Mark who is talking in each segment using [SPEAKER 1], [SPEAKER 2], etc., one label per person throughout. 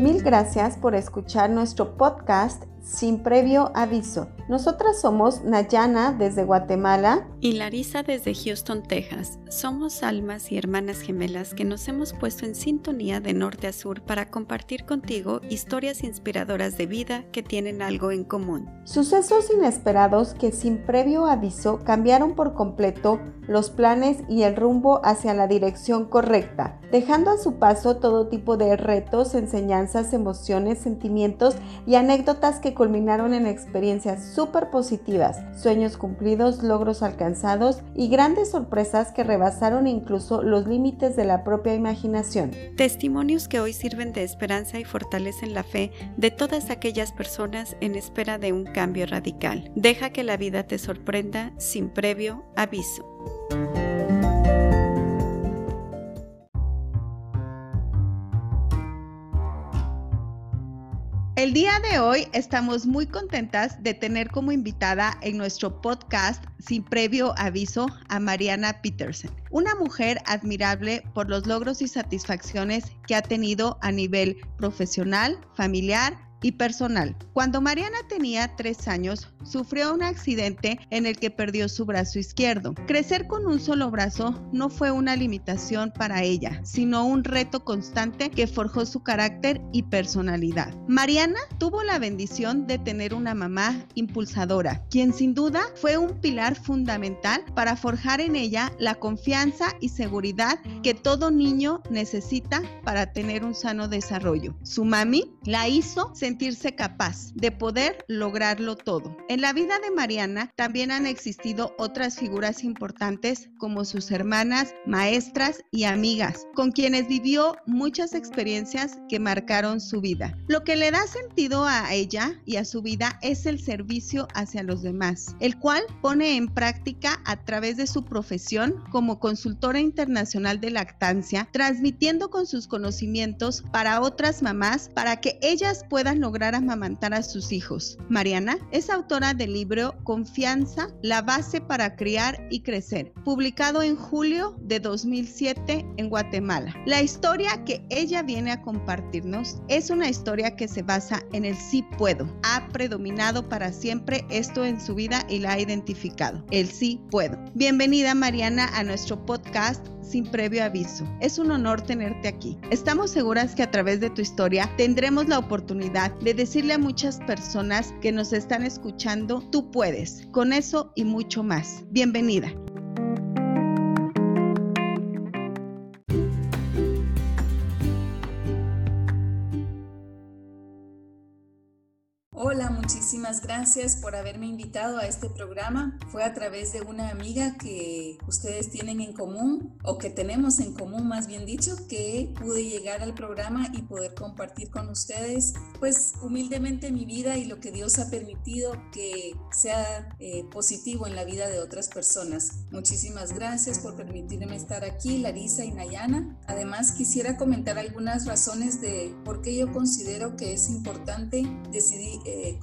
[SPEAKER 1] Mil gracias por escuchar nuestro podcast sin previo aviso. Nosotras somos Nayana desde Guatemala
[SPEAKER 2] y Larisa desde Houston, Texas. Somos almas y hermanas gemelas que nos hemos puesto en sintonía de norte a sur para compartir contigo historias inspiradoras de vida que tienen algo en común.
[SPEAKER 1] Sucesos inesperados que sin previo aviso cambiaron por completo los planes y el rumbo hacia la dirección correcta, dejando a su paso todo tipo de retos, enseñanzas, emociones, sentimientos y anécdotas que culminaron en experiencias súper positivas, sueños cumplidos, logros alcanzados y grandes sorpresas que rebasaron incluso los límites de la propia imaginación.
[SPEAKER 2] Testimonios que hoy sirven de esperanza y fortalecen la fe de todas aquellas personas en espera de un cambio radical. Deja que la vida te sorprenda sin previo aviso.
[SPEAKER 1] El día de hoy estamos muy contentas de tener como invitada en nuestro podcast sin previo aviso a Mariana Peterson, una mujer admirable por los logros y satisfacciones que ha tenido a nivel profesional, familiar y personal. Cuando Mariana tenía tres años, sufrió un accidente en el que perdió su brazo izquierdo. Crecer con un solo brazo no fue una limitación para ella, sino un reto constante que forjó su carácter y personalidad. Mariana tuvo la bendición de tener una mamá impulsadora, quien sin duda fue un pilar fundamental para forjar en ella la confianza y seguridad que todo niño necesita para tener un sano desarrollo. Su mami la hizo sentirse capaz de poder lograrlo todo. En la vida de Mariana también han existido otras figuras importantes como sus hermanas, maestras y amigas, con quienes vivió muchas experiencias que marcaron su vida. Lo que le da sentido a ella y a su vida es el servicio hacia los demás, el cual pone en práctica a través de su profesión como consultora internacional de lactancia, transmitiendo con sus conocimientos para otras mamás para que ellas puedan lograr amamantar a sus hijos. Mariana es autora del libro Confianza, la base para criar y crecer, publicado en julio de 2007 en Guatemala. La historia que ella viene a compartirnos es una historia que se basa en el sí puedo. Ha predominado para siempre esto en su vida y la ha identificado. El sí puedo. Bienvenida Mariana a nuestro podcast sin previo aviso. Es un honor tenerte aquí. Estamos seguras que a través de tu historia tendremos la oportunidad de decirle a muchas personas que nos están escuchando, tú puedes, con eso y mucho más. Bienvenida.
[SPEAKER 3] Muchísimas gracias por haberme invitado a este programa. Fue a través de una amiga que ustedes tienen en común o que tenemos en común, más bien dicho, que pude llegar al programa y poder compartir con ustedes, pues humildemente mi vida y lo que Dios ha permitido que sea eh, positivo en la vida de otras personas. Muchísimas gracias por permitirme estar aquí, Larisa y Nayana. Además, quisiera comentar algunas razones de por qué yo considero que es importante decidir eh,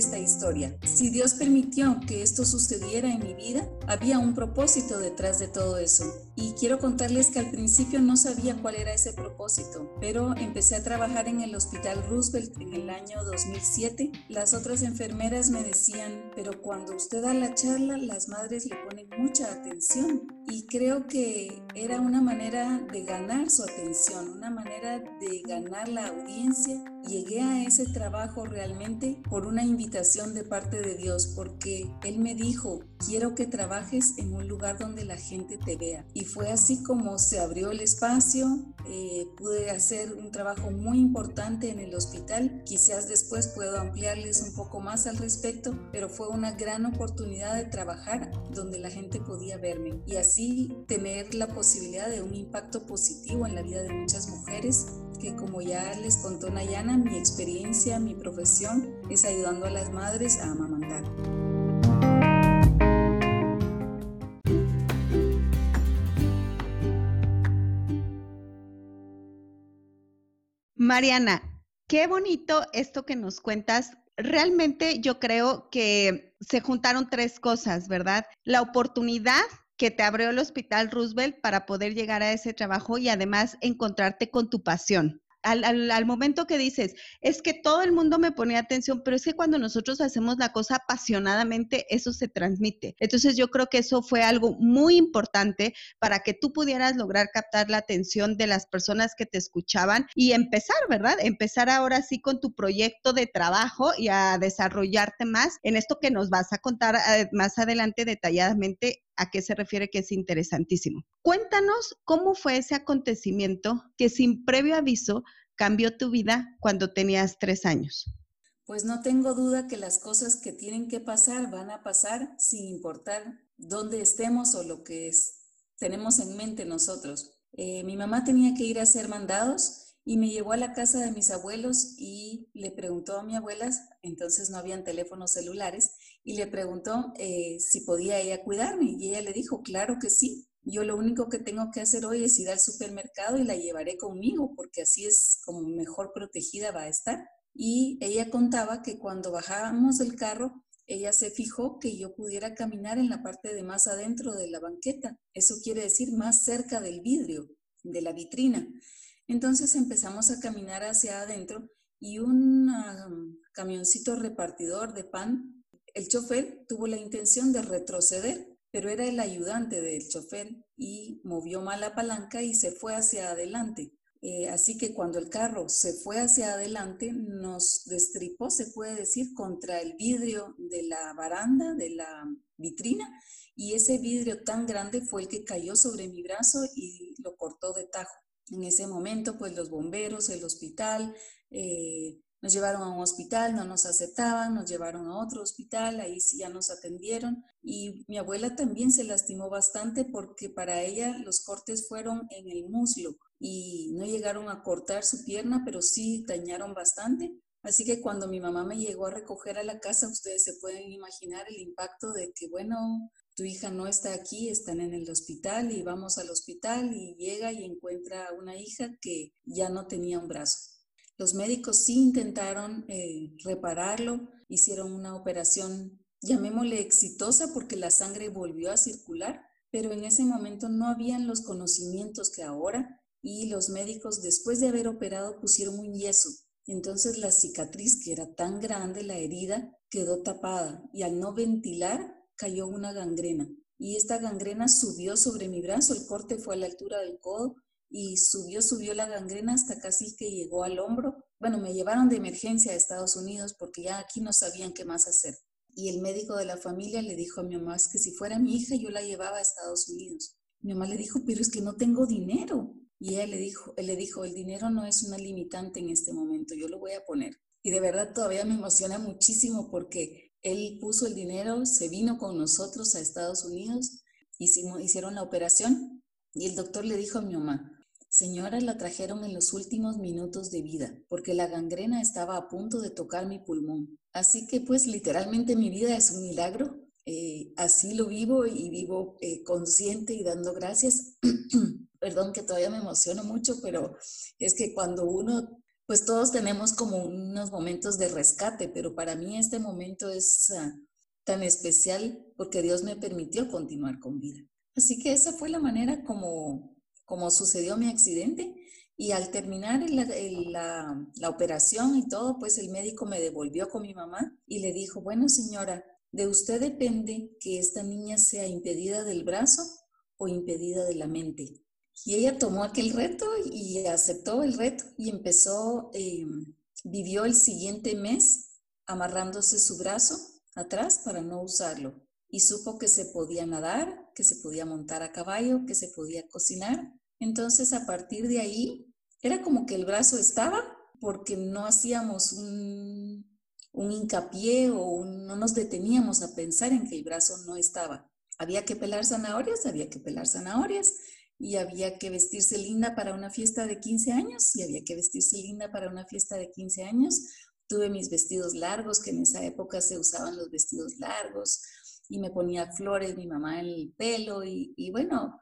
[SPEAKER 3] esta historia. Si Dios permitió que esto sucediera en mi vida, había un propósito detrás de todo eso. Y quiero contarles que al principio no sabía cuál era ese propósito, pero empecé a trabajar en el Hospital Roosevelt en el año 2007. Las otras enfermeras me decían, pero cuando usted da la charla, las madres le ponen mucha atención. Y creo que era una manera de ganar su atención, una manera de ganar la audiencia. Llegué a ese trabajo realmente por una invitación de parte de Dios, porque Él me dijo, quiero que trabajes en un lugar donde la gente te vea. Y fue así como se abrió el espacio, eh, pude hacer un trabajo muy importante en el hospital. Quizás después puedo ampliarles un poco más al respecto, pero fue una gran oportunidad de trabajar donde la gente podía verme y así tener la posibilidad de un impacto positivo en la vida de muchas mujeres que como ya les contó Nayana, mi experiencia, mi profesión es ayudando a las madres a amamantar.
[SPEAKER 1] Mariana, qué bonito esto que nos cuentas. Realmente yo creo que se juntaron tres cosas, ¿verdad? La oportunidad que te abrió el Hospital Roosevelt para poder llegar a ese trabajo y además encontrarte con tu pasión. Al, momento que dices, es que todo el mundo me ponía atención, pero es que cuando nosotros hacemos la cosa apasionadamente, eso se transmite. Entonces yo creo que eso fue algo muy importante para que tú pudieras lograr captar la atención de las personas que te escuchaban y empezar, ¿verdad? Empezar ahora sí con tu proyecto de trabajo y a desarrollarte más en esto que nos vas a contar eh, más adelante detalladamente a qué se refiere que es interesantísimo. Cuéntanos cómo fue ese acontecimiento que sin previo aviso cambió tu vida cuando tenías tres años.
[SPEAKER 3] Pues no tengo duda que las cosas que tienen que pasar van a pasar sin importar dónde estemos o lo que es, tenemos en mente nosotros. Eh, mi mamá tenía que ir a hacer mandados y me llevó a la casa de mis abuelos y le preguntó a mi abuela, entonces no habían teléfonos celulares, y le preguntó eh, si podía ella cuidarme. Y ella le dijo, claro que sí. Yo lo único que tengo que hacer hoy es ir al supermercado y la llevaré conmigo, porque así es como mejor protegida va a estar. Y ella contaba que cuando bajábamos del carro, ella se fijó que yo pudiera caminar en la parte de más adentro de la banqueta. Eso quiere decir más cerca del vidrio, de la vitrina. Entonces empezamos a caminar hacia adentro y un camioncito repartidor de pan el chofer tuvo la intención de retroceder, pero era el ayudante del chofer y movió mal la palanca y se fue hacia adelante. Eh, así que cuando el carro se fue hacia adelante, nos destripó, se puede decir, contra el vidrio de la baranda, de la vitrina, y ese vidrio tan grande fue el que cayó sobre mi brazo y lo cortó de tajo. En ese momento, pues los bomberos, el hospital, eh, nos llevaron a un hospital, no nos aceptaban, nos llevaron a otro hospital, ahí sí ya nos atendieron. Y mi abuela también se lastimó bastante porque para ella los cortes fueron en el muslo y no llegaron a cortar su pierna, pero sí dañaron bastante. Así que cuando mi mamá me llegó a recoger a la casa, ustedes se pueden imaginar el impacto de que, bueno, tu hija no está aquí, están en el hospital y vamos al hospital y llega y encuentra a una hija que ya no tenía un brazo. Los médicos sí intentaron eh, repararlo, hicieron una operación, llamémosle exitosa, porque la sangre volvió a circular, pero en ese momento no habían los conocimientos que ahora y los médicos después de haber operado pusieron un yeso. Entonces la cicatriz, que era tan grande, la herida, quedó tapada y al no ventilar cayó una gangrena. Y esta gangrena subió sobre mi brazo, el corte fue a la altura del codo y subió, subió la gangrena hasta casi que llegó al hombro. Bueno, me llevaron de emergencia a Estados Unidos porque ya aquí no sabían qué más hacer. Y el médico de la familia le dijo a mi mamá que si fuera mi hija yo la llevaba a Estados Unidos. Mi mamá le dijo, pero es que no tengo dinero. Y ella le dijo, él le dijo, el dinero no es una limitante en este momento, yo lo voy a poner. Y de verdad todavía me emociona muchísimo porque él puso el dinero, se vino con nosotros a Estados Unidos, hicimos, hicieron la operación y el doctor le dijo a mi mamá, Señora, la trajeron en los últimos minutos de vida, porque la gangrena estaba a punto de tocar mi pulmón. Así que pues literalmente mi vida es un milagro. Eh, así lo vivo y vivo eh, consciente y dando gracias. Perdón que todavía me emociono mucho, pero es que cuando uno, pues todos tenemos como unos momentos de rescate, pero para mí este momento es ah, tan especial porque Dios me permitió continuar con vida. Así que esa fue la manera como como sucedió mi accidente. Y al terminar la, la, operación y todo, pues el médico me devolvió con mi mamá y le dijo, bueno señora, de usted depende que esta niña sea impedida del brazo o impedida de la mente. Y ella tomó aquel reto y aceptó el reto y empezó, eh, vivió el siguiente mes amarrándose su brazo atrás para no usarlo. Y supo que se podía nadar, que se podía montar a caballo, que se podía cocinar entonces, a partir de ahí, era como que el brazo estaba porque no hacíamos un, hincapié o no nos deteníamos a pensar en que el brazo no estaba. Había que pelar zanahorias, había que pelar zanahorias y había que vestirse linda para una fiesta de 15 años y había que vestirse linda para una fiesta de 15 años. Tuve mis vestidos largos, que en esa época se usaban los vestidos largos y me ponía flores mi mamá en el pelo y, y bueno,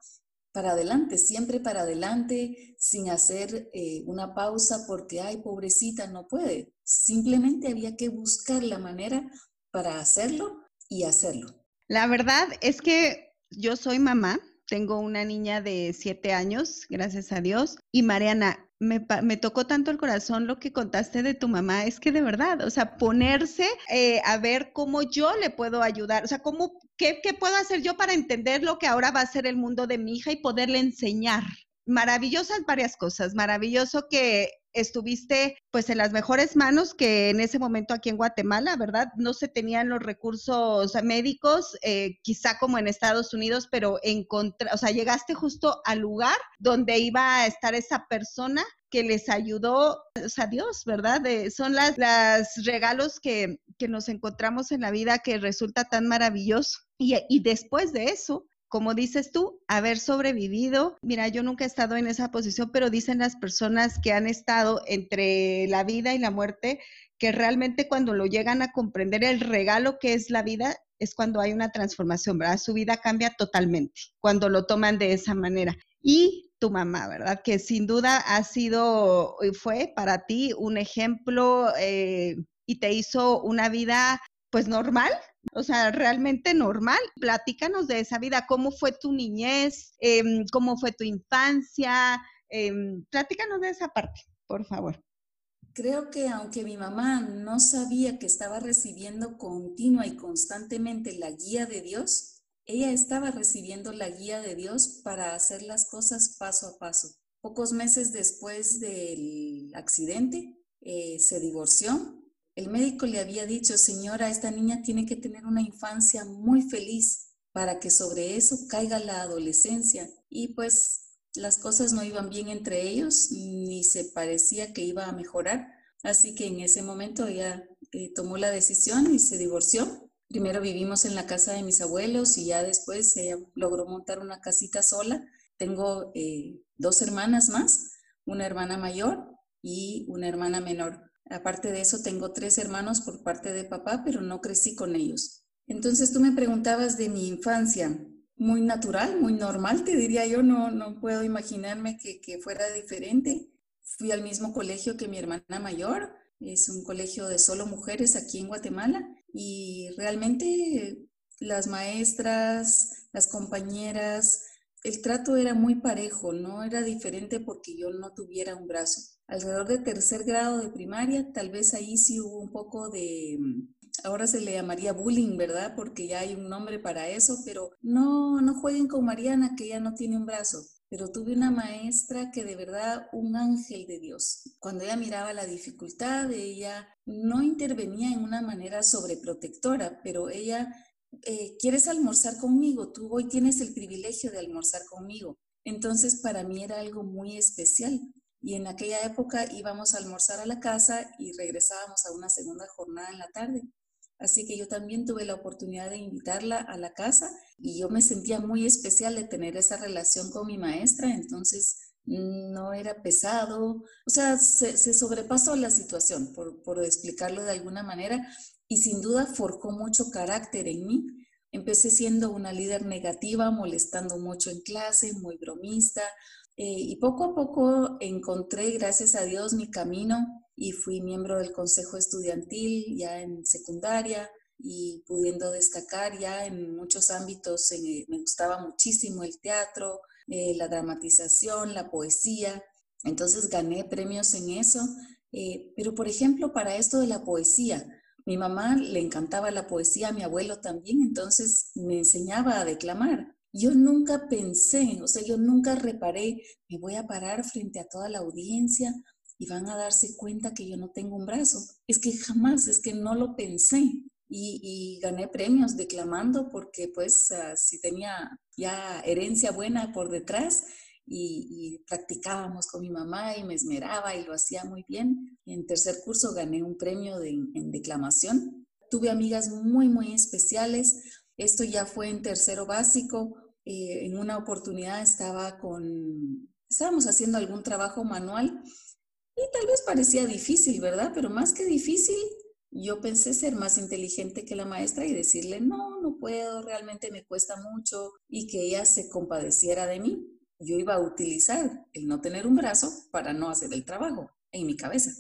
[SPEAKER 3] para adelante, siempre para adelante, sin hacer eh, una pausa porque, ay, pobrecita, no puede. Simplemente había que buscar la manera para hacerlo y hacerlo.
[SPEAKER 1] La verdad es que yo soy mamá tengo una niña de siete años, gracias a Dios. Y Mariana, me, tocó tanto el corazón lo que contaste de tu mamá, es que de verdad, o sea, ponerse eh, a ver cómo yo le puedo ayudar, o sea, cómo, qué, qué puedo hacer yo para entender lo que ahora va a ser el mundo de mi hija y poderle enseñar. Maravillosas varias cosas, maravilloso que estuviste pues en las mejores manos que en ese momento aquí en Guatemala, ¿verdad? No se tenían los recursos médicos, eh, quizá como en Estados Unidos, pero encontré, o sea, llegaste justo al lugar donde iba a estar esa persona que les ayudó, o Dios, ¿verdad? son las, las regalos que, que, nos encontramos en la vida que resulta tan maravilloso. Y después de eso, como dices tú, haber sobrevivido. Mira, yo nunca he estado en esa posición, pero dicen las personas que han estado entre la vida y la muerte que realmente cuando lo llegan a comprender el regalo que es la vida es cuando hay una transformación, ¿verdad? Su vida cambia totalmente cuando lo toman de esa manera. Y tu mamá, ¿verdad? Que sin duda ha sido, fue para ti un ejemplo eh, y te hizo una vida pues normal, o sea, realmente normal. Platícanos de esa vida, cómo fue tu niñez, em, cómo fue tu infancia, eh, platícanos de esa parte, por favor.
[SPEAKER 3] Creo que aunque mi mamá no sabía que estaba recibiendo continua y constantemente la guía de Dios, ella estaba recibiendo la guía de Dios para hacer las cosas paso a paso. Pocos meses después del accidente, eh, se divorció el médico le había dicho, señora, esta niña tiene que tener una infancia muy feliz para que sobre eso caiga la adolescencia. Y pues las cosas no iban bien entre ellos, ni se parecía que iba a mejorar. Así que en ese momento ella eh, tomó la decisión y se divorció. Primero vivimos en la casa de mis abuelos y ya después ella logró montar una casita sola. Tengo eh, dos hermanas más, una hermana mayor y una hermana menor. Aparte de eso, tengo tres hermanos por parte de papá, pero no crecí con ellos. Entonces tú me preguntabas de mi infancia, muy natural, muy normal, te diría yo, no, no puedo imaginarme que, que fuera diferente. Fui al mismo colegio que mi hermana mayor, es un colegio de solo mujeres aquí en Guatemala y realmente las maestras, las compañeras, el trato era muy parejo, no era diferente porque yo no tuviera un brazo. Alrededor de tercer grado de primaria, tal vez ahí sí hubo un poco de, mm, ahora se le llamaría bullying, ¿verdad? Porque ya hay un nombre para eso, pero no, no jueguen con Mariana que ya no tiene un brazo. Pero tuve una maestra que de verdad, un ángel de Dios. Cuando ella miraba la dificultad, ella no intervenía en una manera sobreprotectora, pero ella eh, ¿quieres almorzar conmigo? Tú hoy tienes el privilegio de almorzar conmigo. Entonces, para mí era algo muy especial. Y en aquella época íbamos a almorzar a la casa y regresábamos a una segunda jornada en la tarde. Así que yo también tuve la oportunidad de invitarla a la casa y yo me sentía muy especial de tener esa relación con mi maestra. Entonces, no era pesado, o sea, se, sobrepasó la situación, por, por, explicarlo de alguna manera, y sin duda forjó mucho carácter en mí. Empecé siendo una líder negativa, molestando mucho en clase, muy bromista, y poco a poco encontré, gracias a Dios, mi camino y fui miembro del consejo estudiantil ya en secundaria y pudiendo destacar ya en muchos ámbitos. me gustaba muchísimo el teatro, eh, la dramatización, la poesía. Entonces gané premios en eso. Eh, pero, por ejemplo, para esto de la poesía, mi mamá le encantaba la poesía, a mi abuelo también, entonces me enseñaba a declamar. Yo nunca pensé, o sea, yo nunca reparé, me voy a parar frente a toda la audiencia y van a darse cuenta que yo no tengo un brazo. Es que jamás, es que no lo pensé. Y, gané premios declamando porque pues ah, si tenía ya herencia buena por detrás y, practicábamos con mi mamá y me esmeraba y lo hacía muy bien. En tercer curso gané un premio en declamación. Tuve amigas muy, muy especiales. Esto ya fue en tercero básico. Eh, en una oportunidad estaba con, estábamos haciendo algún trabajo manual y tal vez parecía difícil, ¿verdad? Pero más que difícil, yo pensé ser más inteligente que la maestra y decirle, no, no puedo, realmente me cuesta mucho y que ella se compadeciera de mí yo iba a utilizar el no tener un brazo para no hacer el trabajo en mi cabeza.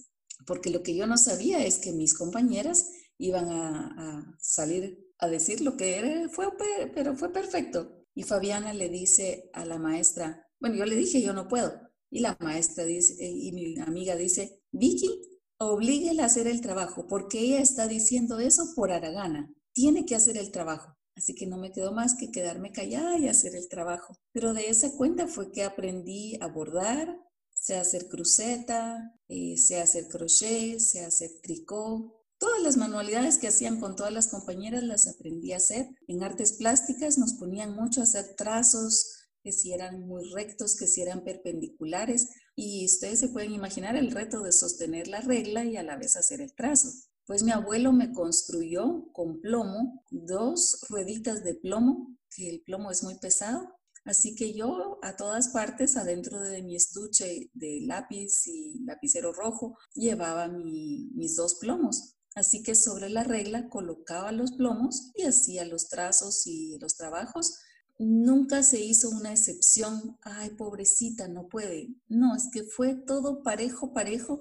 [SPEAKER 3] Porque lo que yo no sabía es que mis compañeras iban a, salir a decir lo que era, fue, pero fue perfecto. Y Fabiana le dice a la maestra, bueno, yo le dije, yo no puedo. Y la maestra dice, eh, y mi amiga dice, Vicky, oblíguela a hacer el trabajo, porque ella está diciendo eso por Aragana. Tiene que hacer el trabajo. Así que no me quedó más que quedarme callada y hacer el trabajo. Pero de esa cuenta fue que aprendí a bordar, sé hacer cruceta, eh, sé hacer crochet, sé hacer tricot. Todas las manualidades que hacían con todas las compañeras las aprendí a hacer. En artes plásticas nos ponían mucho a hacer trazos, que si eran muy rectos, que si eran perpendiculares. Y ustedes se pueden imaginar el reto de sostener la regla y a la vez hacer el trazo. Pues mi abuelo me construyó con plomo dos rueditas de plomo, que el plomo es muy pesado. Así que yo a todas partes, adentro de mi estuche de lápiz y lapicero rojo, llevaba mis dos plomos. Así que sobre la regla colocaba los plomos y hacía los trazos y los trabajos nunca se hizo una excepción, ay, pobrecita, no puede. No, es que fue todo parejo, parejo,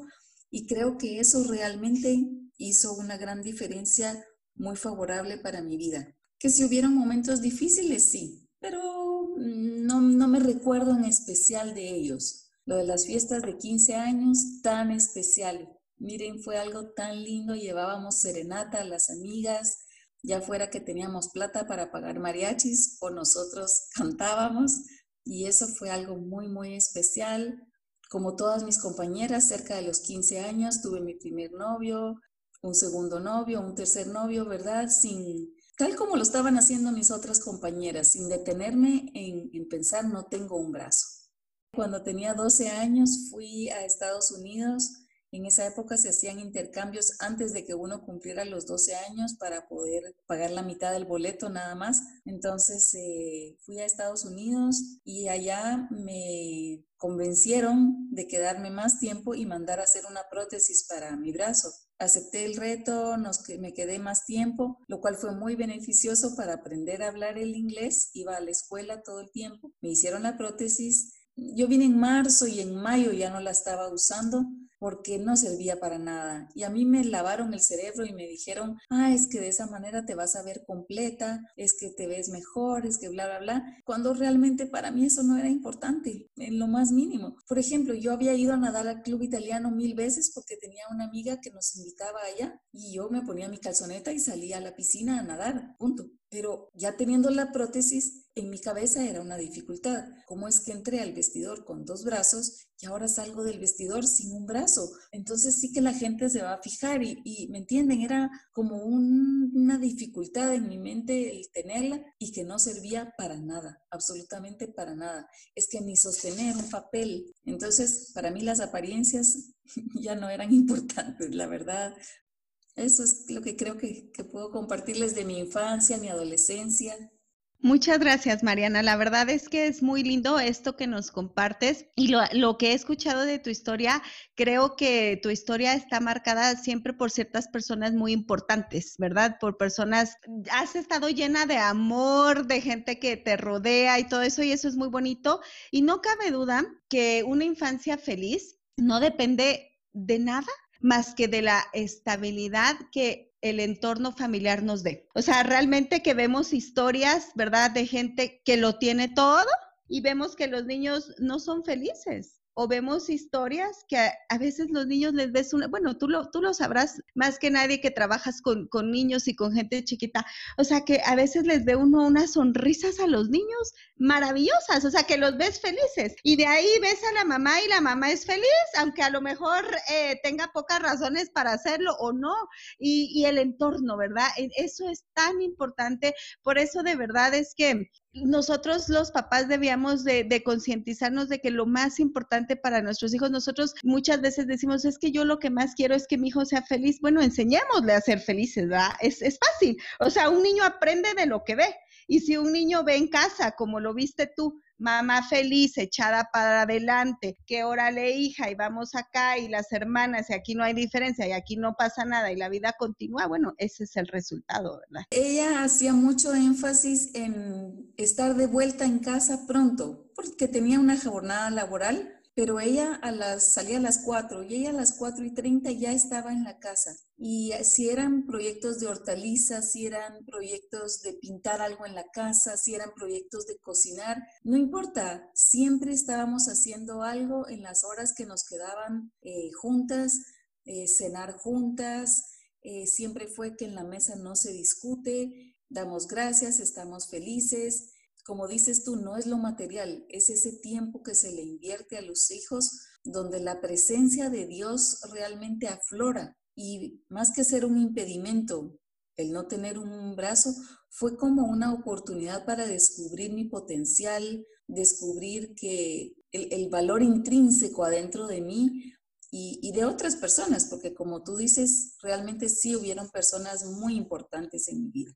[SPEAKER 3] y creo que eso realmente hizo una gran diferencia muy favorable para mi vida. Que si hubieron momentos difíciles, sí, pero no, no me recuerdo en especial de ellos. Lo de las fiestas de 15 años, tan especial. Miren, fue algo tan lindo, llevábamos serenata a las amigas, ya fuera que teníamos plata para pagar mariachis o nosotros cantábamos y eso fue algo muy, muy especial. Como todas mis compañeras, cerca de los 15 años tuve mi primer novio, un segundo novio, un tercer novio, ¿verdad? Sin, tal como lo estaban haciendo mis otras compañeras, sin detenerme en, en pensar, no tengo un brazo. Cuando tenía 12 años fui a Estados Unidos en esa época se hacían intercambios antes de que uno cumpliera los 12 años para poder pagar la mitad del boleto nada más. Entonces eh, fui a Estados Unidos y allá me convencieron de quedarme más tiempo y mandar a hacer una prótesis para mi brazo. Acepté el reto, me quedé más tiempo, lo cual fue muy beneficioso para aprender a hablar el inglés. Iba a la escuela todo el tiempo. Me hicieron la prótesis. Yo vine en marzo y en mayo ya no la estaba usando porque no servía para nada. Y a mí me lavaron el cerebro y me dijeron, ah, es que de esa manera te vas a ver completa, es que te ves mejor, es que bla, bla, bla, cuando realmente para mí eso no era importante, en lo más mínimo. Por ejemplo, yo había ido a nadar al club italiano mil veces porque tenía una amiga que nos invitaba allá y yo me ponía mi calzoneta y salía a la piscina a nadar, punto. Pero ya teniendo la prótesis, en mi cabeza era una dificultad. ¿Cómo es que entré al vestidor con dos brazos y ahora salgo del vestidor sin un brazo? Entonces sí que la gente se va a fijar y, ¿me entienden? Era como una dificultad en mi mente el tenerla y que no servía para nada, absolutamente para nada. Es que ni sostener un papel. Entonces, para mí las apariencias ya no eran importantes, la verdad. Eso es lo que creo que, puedo compartirles de mi infancia, mi adolescencia.
[SPEAKER 1] Muchas gracias, Mariana. La verdad es que es muy lindo esto que nos compartes y lo, lo, que he escuchado de tu historia, creo que tu historia está marcada siempre por ciertas personas muy importantes, ¿verdad? Por personas, has estado llena de amor, de gente que te rodea y todo eso y eso es muy bonito. Y no cabe duda que una infancia feliz no depende de nada más que de la estabilidad que el entorno familiar nos dé. O sea, realmente que vemos historias, ¿verdad? De gente que lo tiene todo y vemos que los niños no son felices o vemos historias que a, veces los niños les ves una, bueno, tú lo, tú lo sabrás más que nadie que trabajas con, con, niños y con gente chiquita, o sea que a veces les ve uno unas sonrisas a los niños maravillosas, o sea que los ves felices y de ahí ves a la mamá y la mamá es feliz, aunque a lo mejor eh, tenga pocas razones para hacerlo o no, y, y el entorno, ¿verdad? E, eso es tan importante, por eso de verdad es que nosotros los papás debíamos de, concientizarnos de que lo más importante para nuestros hijos, nosotros muchas veces decimos, es que yo lo que más quiero es que mi hijo sea feliz. Bueno, enseñémosle a ser felices, ¿verdad? Es, es fácil. O sea, un niño aprende de lo que ve. Y si un niño ve en casa, como lo viste tú, mamá feliz, echada para adelante, que órale hija y vamos acá y las hermanas y aquí no hay diferencia y aquí no pasa nada y la vida continúa, bueno, ese es el resultado, ¿verdad?
[SPEAKER 3] Ella hacía mucho énfasis en estar de vuelta en casa pronto, porque tenía una jornada laboral pero ella a las, salía a las 4 y ella a las 4 y 30 ya estaba en la casa. Y si eran proyectos de hortalizas, si eran proyectos de pintar algo en la casa, si eran proyectos de cocinar, no importa, siempre estábamos haciendo algo en las horas que nos quedaban eh, juntas, eh, cenar juntas, eh, siempre fue que en la mesa no se discute, damos gracias, estamos felices como dices tú, no es lo material, es ese tiempo que se le invierte a los hijos donde la presencia de Dios realmente aflora. Y más que ser un impedimento, el no tener un brazo, fue como una oportunidad para descubrir mi potencial, descubrir que el, valor intrínseco adentro de mí y, y, de otras personas, porque como tú dices, realmente sí hubieron personas muy importantes en mi vida.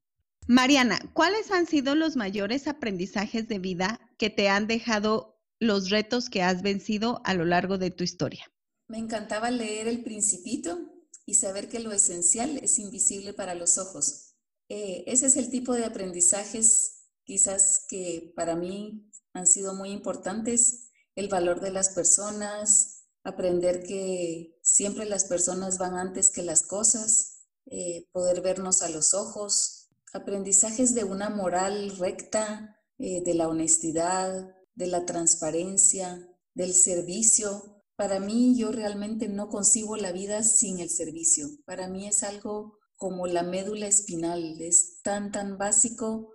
[SPEAKER 1] Mariana, ¿cuáles han sido los mayores aprendizajes de vida que te han dejado los retos que has vencido a lo largo de tu historia?
[SPEAKER 3] Me encantaba leer El Principito y saber que lo esencial es invisible para los ojos. Eh, ese es el tipo de aprendizajes quizás que para mí han sido muy importantes. El valor de las personas, aprender que siempre las personas van antes que las cosas, eh, poder vernos a los ojos, aprendizajes de una moral recta, eh, de la honestidad, de la transparencia, del servicio. Para mí yo realmente no concibo la vida sin el servicio. Para mí es algo como la médula espinal, es tan, tan básico.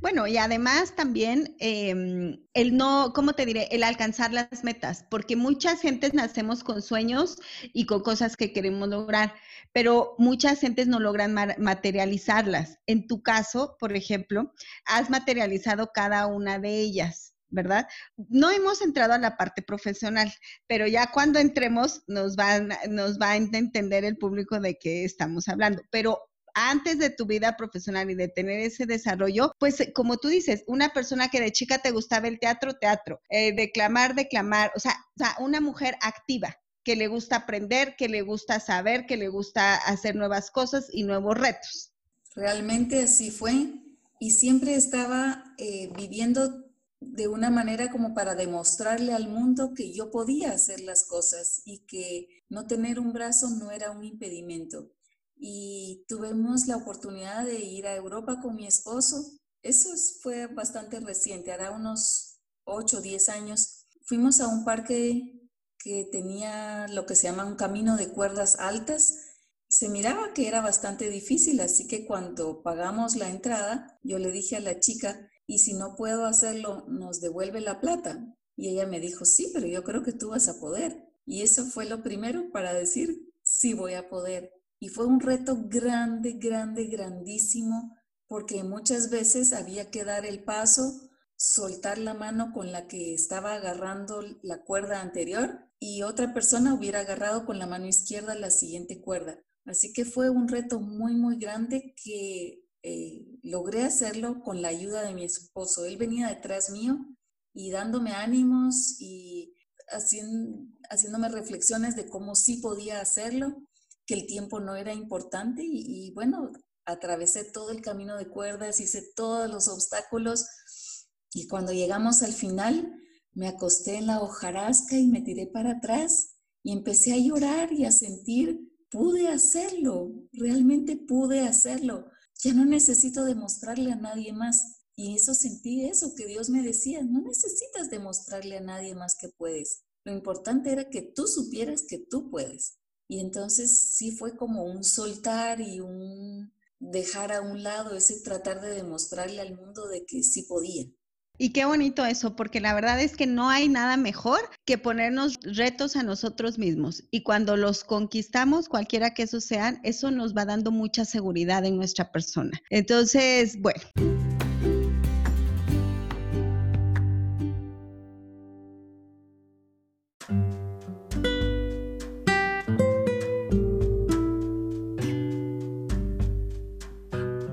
[SPEAKER 1] Bueno, y además también em, el no, ¿cómo te diré? El alcanzar las metas, porque muchas gentes nacemos con sueños y con cosas que queremos lograr, pero muchas gentes no logran materializarlas. En tu caso, por ejemplo, has materializado cada una de ellas. ¿verdad? No hemos entrado a la parte profesional, pero ya cuando entremos nos, van, nos va a entender el público de qué estamos hablando. Pero antes de tu vida profesional y de tener ese desarrollo, pues como tú dices, una persona que de chica te gustaba el teatro, teatro, eh, declamar, declamar, o sea, o sea, una mujer activa, que le gusta aprender, que le gusta saber, que le gusta hacer nuevas cosas y nuevos retos.
[SPEAKER 3] Realmente así fue y siempre estaba eh, viviendo de una manera como para demostrarle al mundo que yo podía hacer las cosas y que no tener un brazo no era un impedimento. Y tuvimos la oportunidad de ir a Europa con mi esposo. Eso fue bastante reciente, hará unos 8 o 10 años. Fuimos a un parque que tenía lo que se llama un camino de cuerdas altas. Se miraba que era bastante difícil, así que cuando pagamos la entrada, yo le dije a la chica, y si no puedo hacerlo, nos devuelve la plata. Y ella me dijo, sí, pero yo creo que tú vas a poder. Y eso fue lo primero para decir, sí voy a poder. Y fue un reto grande, grande, grandísimo, porque muchas veces había que dar el paso, soltar la mano con la que estaba agarrando la cuerda anterior y otra persona hubiera agarrado con la mano izquierda la siguiente cuerda. Así que fue un reto muy, muy grande que eh, logré hacerlo con la ayuda de mi esposo. Él venía detrás mío y dándome ánimos y haciéndome reflexiones de cómo sí podía hacerlo, que el tiempo no era importante y bueno, atravesé todo el camino de cuerdas, hice todos los obstáculos y cuando llegamos al final, me acosté en la hojarasca y me tiré para atrás y empecé a llorar y a sentir, pude hacerlo, realmente pude hacerlo. Ya no necesito demostrarle a nadie más. Y eso sentí eso, que Dios me decía, no necesitas demostrarle a nadie más que puedes. Lo importante era que tú supieras que tú puedes. Y entonces sí fue como un soltar y un dejar a un lado ese tratar de demostrarle al mundo de que sí podía.
[SPEAKER 1] Y qué bonito eso, porque la verdad es que no hay nada mejor que ponernos retos a nosotros mismos. Y cuando los conquistamos, cualquiera que esos sean, eso nos va dando mucha seguridad en nuestra persona. Entonces, bueno.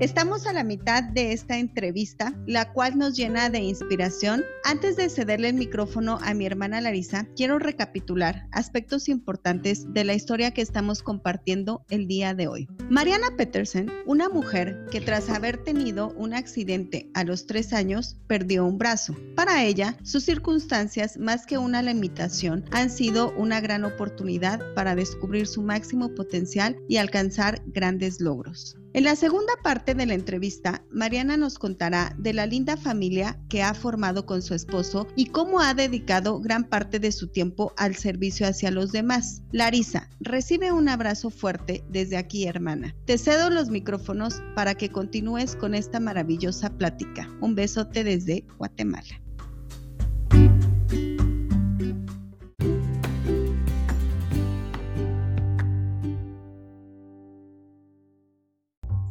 [SPEAKER 4] Estamos a la mitad de esta entrevista, la cual nos llena de inspiración. Antes de cederle el micrófono a mi hermana Larisa, quiero recapitular aspectos importantes de la historia que estamos compartiendo el día de hoy. Mariana Petersen, una mujer que tras haber tenido un accidente a los tres años, perdió un brazo. Para ella, sus circunstancias, más que una limitación, han sido una gran oportunidad para descubrir su máximo potencial y alcanzar grandes logros. En la segunda parte de la entrevista, Mariana nos contará de la linda familia que ha formado con su esposo y cómo ha dedicado gran parte de su tiempo al servicio hacia los demás. Larisa, recibe un abrazo fuerte desde aquí, hermana. Te cedo los micrófonos para que continúes con esta maravillosa plática. Un besote desde Guatemala.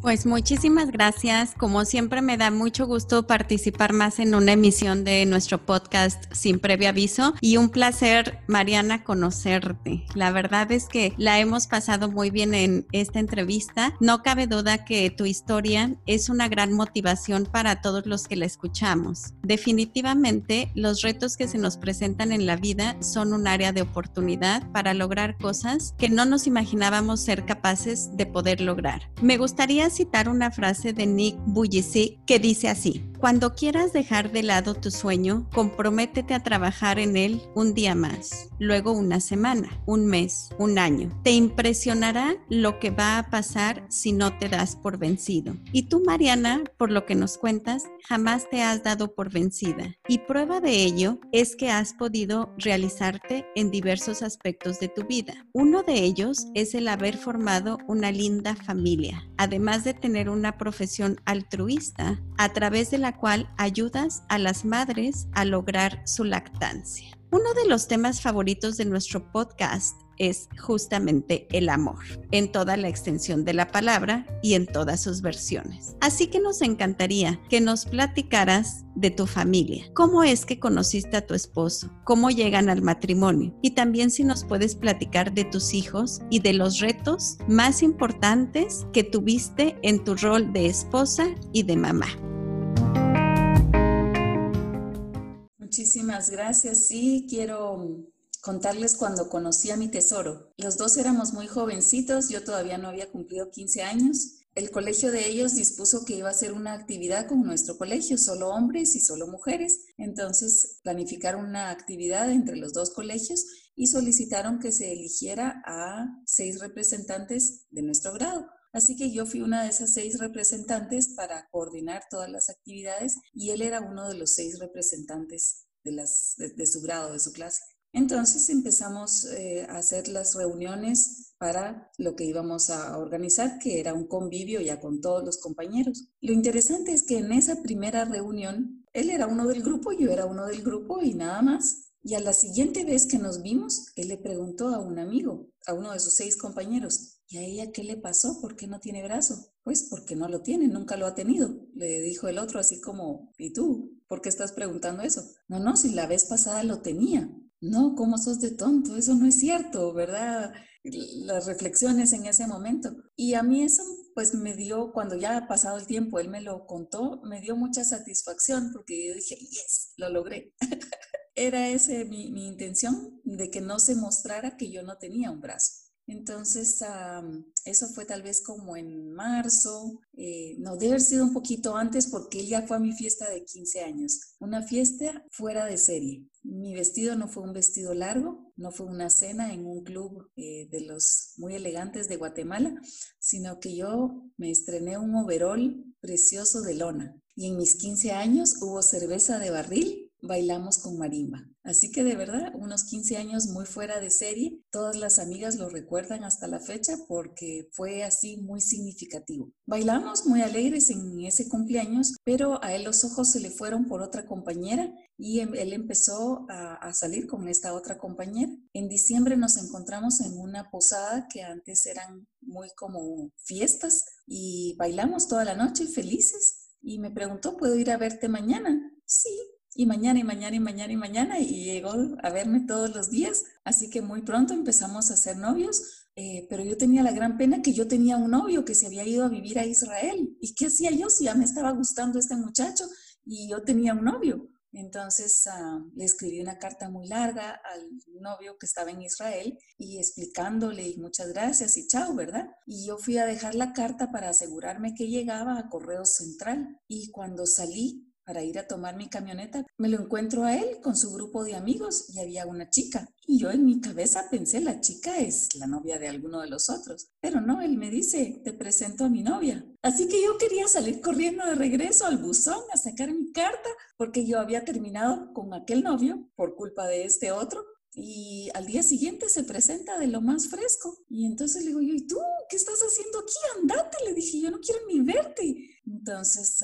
[SPEAKER 1] Pues muchísimas gracias. Como siempre me da mucho gusto participar más en una emisión de nuestro podcast sin previo aviso y un placer, Mariana, conocerte. La verdad es que la hemos pasado muy bien en esta entrevista. No cabe duda que tu historia es una gran motivación para todos los que la escuchamos. Definitivamente, los retos que se nos presentan en la vida son un área de oportunidad para lograr cosas que no nos imaginábamos ser capaces de poder lograr. Me gustaría citar una frase de Nick Vujicic que dice así: Cuando quieras dejar de lado tu sueño, comprométete a trabajar en él un día más, luego una semana, un mes, un año. Te impresionará lo que va a pasar si no te das por vencido. Y tú, Mariana, por lo que nos cuentas, jamás te has dado por vencida. Y prueba de ello es que has podido realizarte en diversos aspectos de tu vida. Uno de ellos es el haber formado una linda familia, además de tener una profesión altruista a través de la cual ayudas a las madres a lograr su lactancia. Uno de los temas favoritos de nuestro podcast es justamente el amor, en toda la extensión de la palabra y en todas sus versiones. Así que nos encantaría que nos platicaras de tu familia, cómo es que conociste a tu esposo, cómo llegan al matrimonio y también si nos puedes platicar de tus hijos y de los retos más importantes que tuviste en tu rol de esposa y de mamá.
[SPEAKER 3] Muchísimas gracias. Sí, quiero contarles cuando conocí a mi tesoro. Los dos éramos muy jovencitos, yo todavía no había cumplido 15 años. El colegio de ellos dispuso que iba a hacer una actividad con nuestro colegio, solo hombres y solo mujeres. Entonces planificaron una actividad entre los dos colegios y solicitaron que se eligiera a seis representantes de nuestro grado. Así que yo fui una de esas seis representantes para coordinar todas las actividades y él era uno de los seis representantes de, de su grado, de su clase. Entonces empezamos eh, a hacer las reuniones para lo que íbamos a organizar, que era un convivio ya con todos los compañeros. Lo interesante es que en esa primera reunión, él era uno del grupo, yo era uno del grupo y nada más. Y a la siguiente vez que nos vimos, él le preguntó a un amigo, a uno de sus seis compañeros, ¿y a ella qué le pasó? ¿Por qué no tiene brazo? Pues porque no lo tiene, nunca lo ha tenido. Le dijo el otro así como, ¿y tú? ¿Por qué estás preguntando eso? No, no, si la vez pasada lo tenía no, ¿cómo sos de tonto? Eso no es cierto, ¿verdad? Las reflexiones en ese momento. Y a mí eso, pues me dio, cuando ya ha pasado el tiempo, él me lo contó, me dio mucha satisfacción porque yo dije, yes, lo logré. Era ese mi, mi intención, de que no se mostrara que yo no tenía un brazo. Entonces, eso fue tal vez como en marzo, eh, no, debe haber sido un poquito antes porque ya fue a mi fiesta de 15 años, una fiesta fuera de serie. Mi vestido no fue un vestido largo, no fue una cena en un club eh, de los muy elegantes de Guatemala, sino que yo me estrené un overol precioso de lona. Y en mis 15 años hubo cerveza de barril bailamos con marimba. Así que de verdad, unos 15 años muy fuera de serie, todas las amigas lo recuerdan hasta la fecha porque fue así muy significativo. Bailamos muy alegres en ese cumpleaños, pero a él los ojos se le fueron por otra compañera y em, él empezó a, a salir con esta otra compañera. En diciembre nos encontramos en una posada que antes eran muy como fiestas y bailamos toda la noche felices. Y me preguntó, ¿puedo ir a verte mañana? Sí, y mañana y mañana y mañana y mañana y llegó a verme todos los días. Así que muy pronto empezamos a ser novios, eh, pero yo tenía la gran pena que yo tenía un novio que se había ido a vivir a Israel. ¿Y qué hacía yo si ya me estaba gustando este muchacho y yo tenía un novio? Entonces ah, le escribí una carta muy larga al novio que estaba en Israel y explicándole muchas gracias y chao, ¿verdad? Y yo fui a dejar la carta para asegurarme que llegaba a Correo Central y cuando salí para ir a tomar mi camioneta, me lo encuentro a él con su grupo de amigos y había una chica. Y yo en mi cabeza pensé, la chica es la novia de alguno de los otros. Pero no, él me dice, te presento a mi novia. Así que yo quería salir corriendo de regreso al buzón a sacar mi carta porque yo había terminado con aquel novio por culpa de este otro y al día siguiente se presenta de lo más fresco. Y entonces le digo yo, ¿y tú qué estás haciendo aquí? Andate, le dije, yo no quiero ni verte. Entonces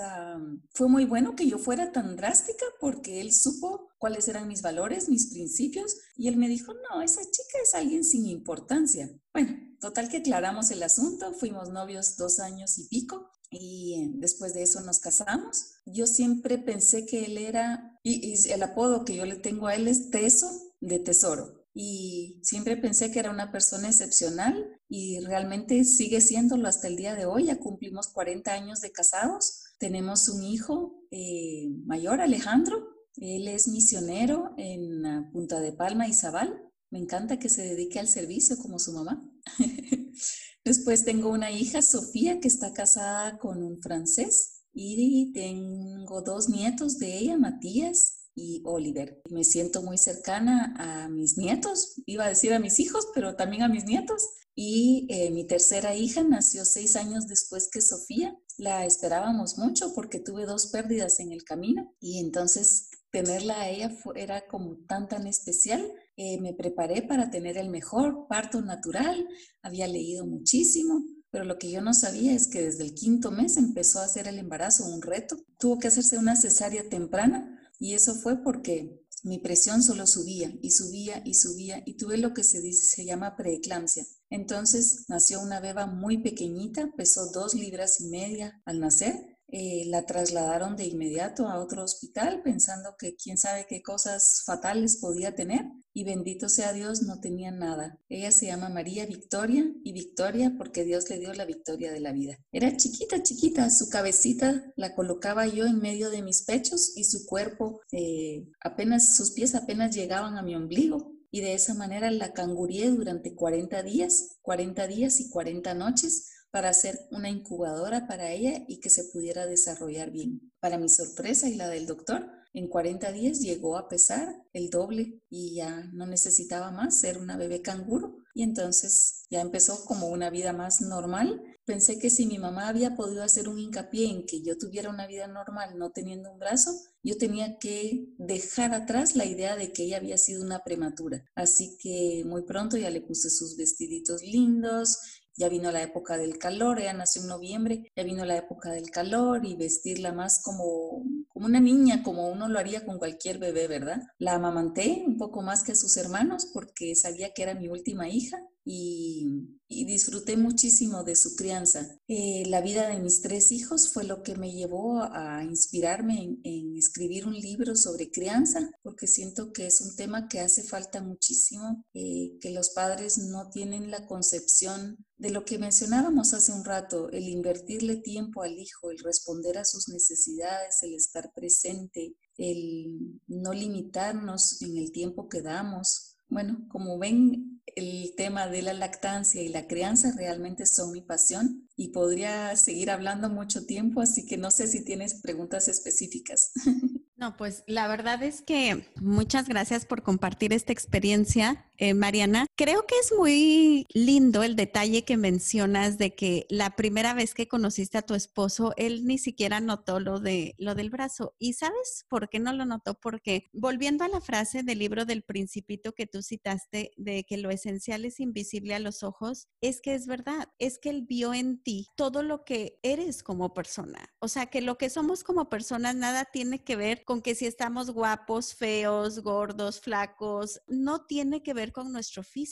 [SPEAKER 3] fue muy bueno que yo fuera tan drástica porque él supo cuáles eran mis valores, mis principios, y él me dijo, no, esa chica es alguien sin importancia. Bueno, total que aclaramos el asunto, fuimos novios dos años y pico, y después de eso nos casamos. Yo siempre pensé que él era, y, y el apodo que yo le tengo a él es Teso, de tesoro. Y siempre pensé que era una persona excepcional y realmente sigue siéndolo hasta el día de hoy. Ya cumplimos 40 años de casados. Tenemos un hijo eh, mayor, Alejandro. Él es misionero en Punta de Palma y Zabal. Me encanta que se dedique al servicio como su mamá. Después tengo una hija, Sofía, que está casada con un francés. Y tengo dos nietos de ella, Matías y Oliver. Me siento muy cercana a mis nietos, iba a decir a mis hijos, pero también a mis nietos. Y eh, mi tercera hija nació seis años después que Sofía. La esperábamos mucho porque tuve dos pérdidas en el camino y entonces tenerla a ella era como tan tan especial. Eh, me preparé para tener el mejor parto natural, había leído muchísimo, pero lo que yo no sabía es que desde el quinto mes empezó a hacer el embarazo un reto. Tuvo que hacerse una cesárea temprana y eso fue porque mi presión solo subía y subía y subía y tuve lo que se, dice, se llama preeclampsia. Entonces nació una beba muy pequeñita, pesó dos libras y media al nacer eh, la trasladaron de inmediato a otro hospital pensando que quién sabe qué cosas fatales podía tener y bendito sea Dios no tenía nada. Ella se llama María Victoria y Victoria porque Dios le dio la victoria de la vida. Era chiquita, chiquita, su cabecita la colocaba yo en medio de mis pechos y su cuerpo eh, apenas, sus pies apenas llegaban a mi ombligo y de esa manera la cangurié durante 40 días, 40 días y 40 noches para hacer una incubadora para ella y que se pudiera desarrollar bien. Para mi sorpresa y la del doctor, en 40 días llegó a pesar el doble y ya no necesitaba más ser una bebé canguro y entonces ya empezó como una vida más normal. Pensé que si mi mamá había podido hacer un hincapié en que yo tuviera una vida normal no teniendo un brazo, yo tenía que dejar atrás la idea de que ella había sido una prematura. Así que muy pronto ya le puse sus vestiditos lindos, ya vino la época del calor, ella nació en noviembre, ya vino la época del calor y vestirla más como, como una niña, como uno lo haría con cualquier bebé, ¿verdad? La amamanté un poco más que a sus hermanos porque sabía que era mi última hija y, disfruté muchísimo de su crianza. Eh, la vida de mis tres hijos fue lo que me llevó a inspirarme en, escribir un libro sobre crianza, porque siento que es un tema que hace falta muchísimo, eh, que los padres no tienen la concepción de lo que mencionábamos hace un rato, el invertirle tiempo al hijo, el responder a sus necesidades, el estar presente, el no limitarnos en el tiempo que damos. Bueno, como ven, el tema de la lactancia y la crianza realmente son mi pasión y podría seguir hablando mucho tiempo, así que no sé si tienes preguntas específicas.
[SPEAKER 2] No, pues la verdad es que muchas gracias por compartir esta experiencia, eh, Mariana. Creo que es muy lindo el detalle que mencionas de que la primera vez que conociste a tu esposo, él ni siquiera notó lo de lo del brazo. ¿Y sabes por qué no lo notó? Porque volviendo a la frase del libro del Principito que tú citaste de que lo esencial es invisible a los ojos, es que es verdad, es que él vio en ti todo lo que eres como persona. O sea, que lo que somos como personas nada tiene que ver con que si estamos guapos, feos, gordos, flacos, no tiene que ver
[SPEAKER 1] con nuestro físico.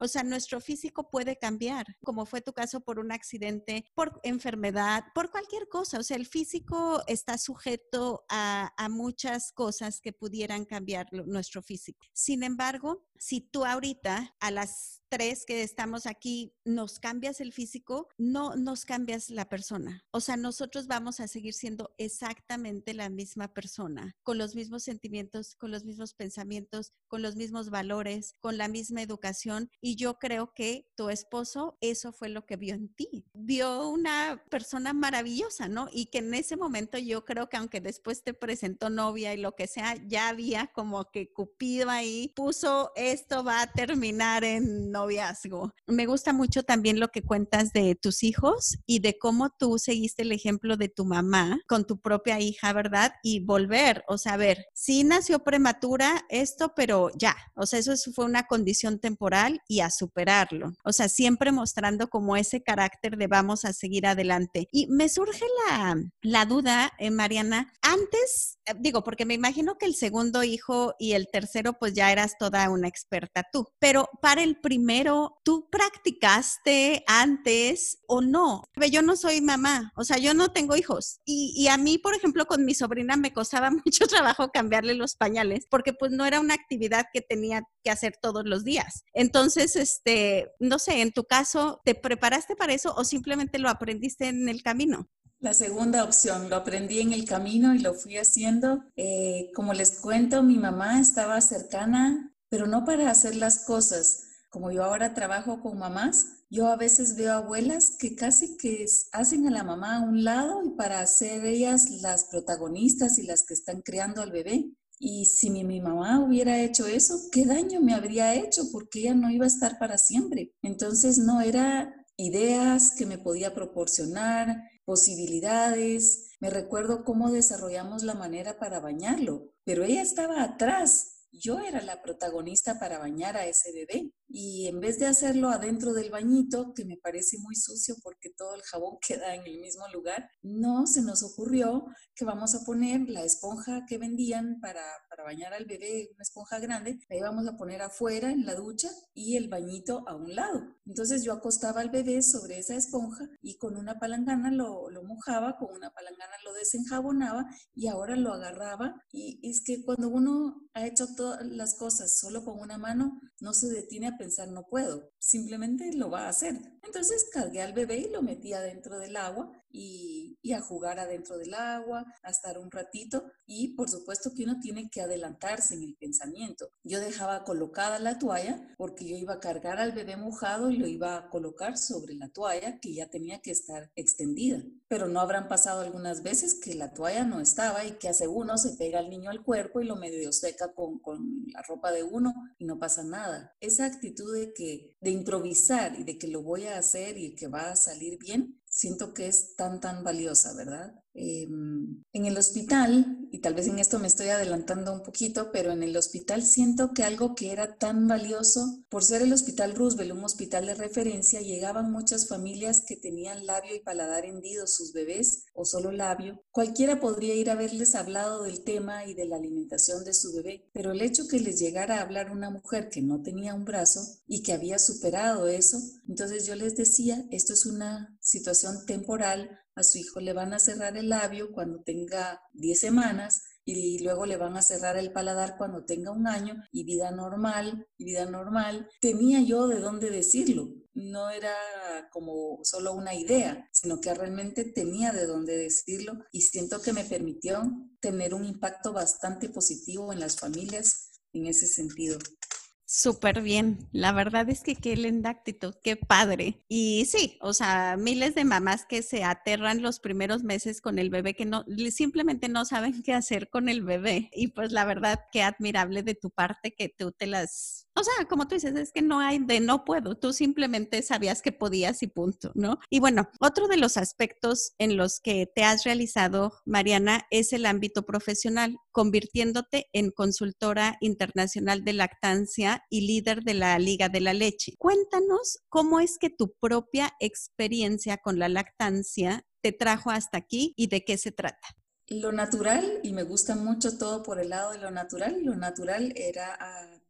[SPEAKER 1] O sea, nuestro físico puede cambiar, como fue tu caso por un accidente, por enfermedad, por cualquier cosa. O sea, el físico está sujeto a, muchas cosas que pudieran cambiar nuestro físico. Sin embargo, si tú ahorita a las tres que estamos aquí nos cambias el físico, no nos cambias la persona. O sea, nosotros vamos a seguir siendo exactamente la misma persona, con los mismos sentimientos, con los mismos pensamientos, con los mismos valores, con la misma educación. Y yo creo que tu esposo, eso fue lo que vio en ti. Vio una persona maravillosa, ¿no? Y que en ese momento yo creo que aunque después te presentó novia y lo que sea, ya había como que Cupido ahí puso esto va a terminar en noviazgo. Me gusta mucho también lo que cuentas de tus hijos y de cómo tú seguiste el ejemplo de tu mamá con tu propia hija, ¿verdad? Y volver, o sea, a ver, sí nació prematura esto, pero ya, o sea, eso fue una condición temporal y a superarlo. O sea, siempre mostrando como ese carácter de vamos a seguir adelante. Y me surge la, la duda, eh, Mariana, antes, eh, digo, porque me imagino que el segundo hijo y el tercero, pues ya eras toda una experta tú. Pero para el primero, ¿tú practicaste antes o no? Yo no soy mamá, o sea, yo no tengo hijos. Y, y, a mí, por ejemplo, con mi sobrina me costaba mucho trabajo cambiarle los pañales porque pues no era una actividad que tenía que hacer todos los días. Entonces, este, no sé, en tu caso, ¿te preparaste para eso o simplemente lo aprendiste en el camino?
[SPEAKER 3] La segunda opción, lo aprendí en el camino y lo fui haciendo. Eh, como les cuento, mi mamá estaba cercana pero no para hacer las cosas. Como yo ahora trabajo con mamás, yo a veces veo abuelas que casi que hacen a la mamá a un lado y para ser ellas las protagonistas y las que están creando al bebé. Y si mi, mi, mamá hubiera hecho eso, ¿qué daño me habría hecho? Porque ella no iba a estar para siempre. Entonces no era ideas que me podía proporcionar, posibilidades. Me recuerdo cómo desarrollamos la manera para bañarlo, pero ella estaba atrás yo era la protagonista para bañar a ese bebé. Y en vez de hacerlo adentro del bañito, que me parece muy sucio porque todo el jabón queda en el mismo lugar, no se nos ocurrió que vamos a poner la esponja que vendían para, para bañar al bebé, una esponja grande, la íbamos a poner afuera en la ducha y el bañito a un lado. Entonces yo acostaba al bebé sobre esa esponja y con una palangana lo, lo mojaba, con una palangana lo desenjabonaba y ahora lo agarraba. Y es que cuando uno ha hecho todas las cosas solo con una mano, no se detiene a pensar no puedo, simplemente lo va a hacer. Entonces cargué al bebé y lo metí adentro del agua y, a jugar adentro del agua, a estar un ratito y por supuesto que uno tiene que adelantarse en el pensamiento. Yo dejaba colocada la toalla porque yo iba a cargar al bebé mojado y lo iba a colocar sobre la toalla que ya tenía que estar extendida. Pero no habrán pasado algunas veces que la toalla no estaba y que hace uno se pega al niño al cuerpo y lo medio seca con, con la ropa de uno y no pasa nada. Esa actitud de que de improvisar y de que lo voy a hacer y que va a salir bien, siento que es tan, tan valiosa, ¿verdad? Em, en el hospital, y tal vez en esto me estoy adelantando un poquito, pero en el hospital siento que algo que era tan valioso, por ser el Hospital Roosevelt, un hospital de referencia, llegaban muchas familias que tenían labio y paladar hendidos, sus bebés, o solo labio. Cualquiera podría ir a haberles hablado del tema y de la alimentación de su bebé, pero el hecho que les llegara a hablar una mujer que no tenía un brazo y que había superado eso, entonces yo les decía, esto es una situación temporal, a su hijo le van a cerrar el labio cuando tenga 10 semanas y luego le van a cerrar el paladar cuando tenga un año y vida normal, vida normal. Tenía yo de dónde decirlo. No era como solo una idea, sino que realmente tenía de dónde decirlo y siento que me permitió tener un impacto bastante positivo en las familias en ese sentido.
[SPEAKER 1] Súper bien. La verdad es que qué linda actitud, qué padre. Y sí, o sea, miles de mamás que se aterran los primeros meses con el bebé, que no, simplemente no saben qué hacer con el bebé. Y pues la verdad, qué admirable de tu parte que tú te las o sea, como tú dices, es que no hay de no puedo, tú simplemente sabías que podías y punto, ¿no? Y bueno, otro de los aspectos en los que te has realizado, Mariana, es el ámbito profesional, convirtiéndote en consultora internacional de lactancia y líder de la Liga de la Leche. Cuéntanos cómo es que tu propia experiencia con la lactancia te trajo hasta aquí y de qué se trata.
[SPEAKER 3] Lo natural, y me gusta mucho todo por el lado de lo natural, lo natural era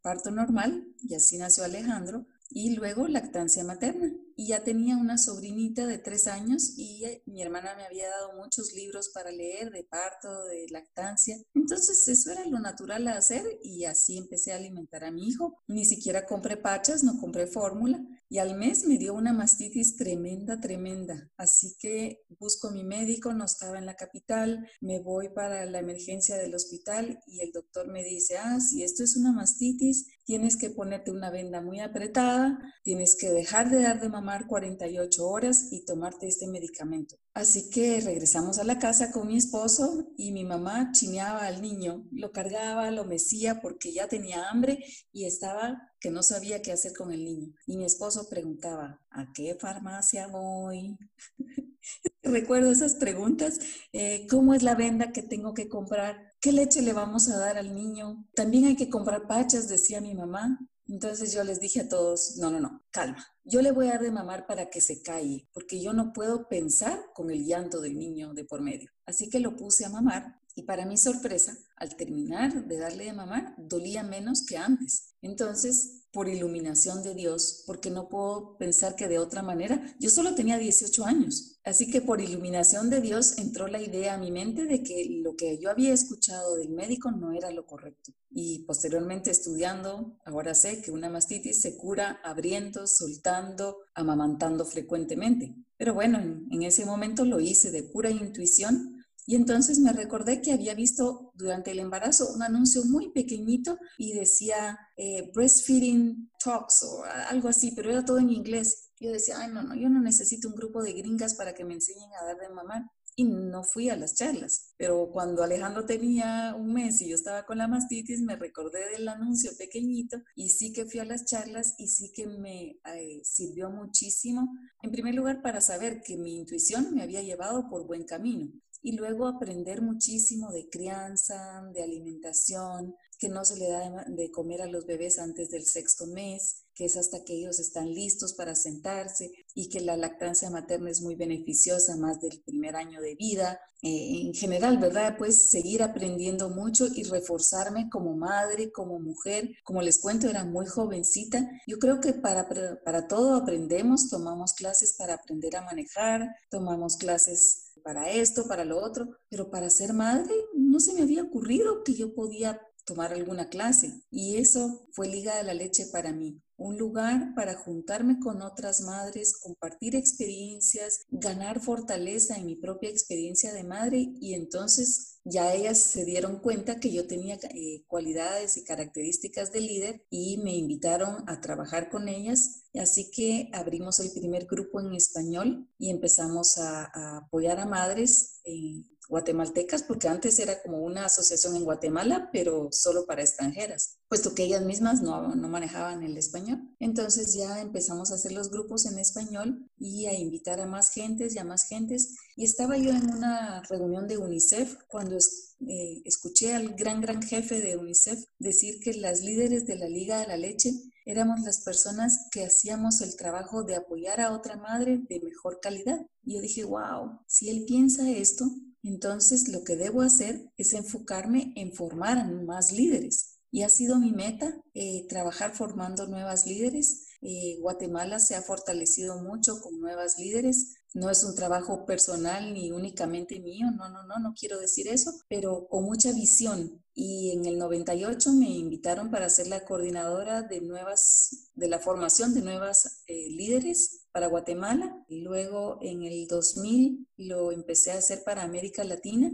[SPEAKER 3] parto normal y así nació Alejandro y luego lactancia materna. Y ya tenía una sobrinita de tres años y mi hermana me había dado muchos libros para leer de parto, de lactancia. Entonces eso era lo natural a hacer y así empecé a alimentar a mi hijo. Ni siquiera compré pachas, no compré fórmula. Y al mes me dio una mastitis tremenda, tremenda. Así que busco a mi médico, no estaba en la capital, me voy para la emergencia del hospital y el doctor me dice, ah, si esto es una mastitis, tienes que ponerte una venda muy apretada, tienes que dejar de dar de mamar 48 horas y tomarte este medicamento. Así que regresamos a la casa con mi esposo y mi mamá chineaba al niño, lo cargaba, lo mecía porque ya tenía hambre y estaba que no sabía qué hacer con el niño. Y mi esposo preguntaba, ¿a qué farmacia voy? Recuerdo esas preguntas. Eh, ¿Cómo es la venda que tengo que comprar? ¿Qué leche le vamos a dar al niño? También hay que comprar pachas, decía mi mamá. Entonces yo les dije a todos, no, no, no, calma. Yo le voy a dar de mamar para que se calle, porque yo no puedo pensar con el llanto del niño de por medio. Así que lo puse a mamar y para mi sorpresa, al terminar de darle de mamar, dolía menos que antes. Entonces, por iluminación de Dios, porque no puedo pensar que de otra manera, yo solo tenía 18 años. Así que por iluminación de Dios entró la idea a mi mente de que lo que yo había escuchado del médico no era lo correcto. Y posteriormente estudiando, ahora sé que una mastitis se cura abriendo, soltando, amamantando frecuentemente. Pero bueno, en, en ese momento lo hice de pura intuición y entonces me recordé que había visto durante el embarazo un anuncio muy pequeñito y decía eh, breastfeeding talks o algo así, pero era todo en inglés. Yo decía, ay, no, no, yo no necesito un grupo de gringas para que me enseñen a dar de mamar. Y no fui a las charlas. Pero cuando Alejandro tenía un mes y yo estaba con la mastitis, me recordé del anuncio pequeñito y sí que fui a las charlas y sí que me eh, sirvió muchísimo. En primer lugar, para saber que mi intuición me había llevado por buen camino y luego aprender muchísimo de crianza, de alimentación, que no se le da de comer a los bebés antes del sexto mes, que es hasta que ellos están listos para sentarse y que la lactancia materna es muy beneficiosa más del primer año de vida. Eh, en general, ¿verdad? Pues seguir aprendiendo mucho y reforzarme como madre, como mujer. Como les cuento, era muy jovencita. Yo creo que para, para todo aprendemos, tomamos clases para aprender a manejar, tomamos clases para esto, para lo otro, pero para ser madre no se me había ocurrido que yo podía tomar alguna clase. Y eso fue Liga de la Leche para mí. Un lugar para juntarme con otras madres, compartir experiencias, ganar fortaleza en mi propia experiencia de madre y entonces ya ellas se dieron cuenta que yo tenía eh, cualidades y características de líder y me invitaron a trabajar con ellas. Así que abrimos el primer grupo en español y empezamos a, apoyar a madres guatemaltecas, porque antes era como una asociación en Guatemala, pero solo para extranjeras, puesto que ellas mismas no, no, manejaban el español. Entonces ya empezamos a hacer los grupos en español y a invitar a más gentes y a más gentes. Y estaba yo en una reunión de UNICEF cuando eh, escuché al gran, gran jefe de UNICEF decir que las líderes de la Liga de la Leche éramos las personas que hacíamos el trabajo de apoyar a otra madre de mejor calidad. Y yo dije, wow, si él piensa esto, entonces, lo que debo hacer es enfocarme en formar a más líderes. Y ha sido mi meta eh, trabajar formando nuevas líderes. Eh, Guatemala se ha fortalecido mucho con nuevas líderes. No es un trabajo personal ni únicamente mío, no, no, no, no quiero decir eso, pero con mucha visión. Y en el 98 me invitaron para ser la coordinadora de nuevas, de la formación de nuevas eh, líderes para Guatemala. Y luego en el 2000 lo empecé a hacer para América Latina.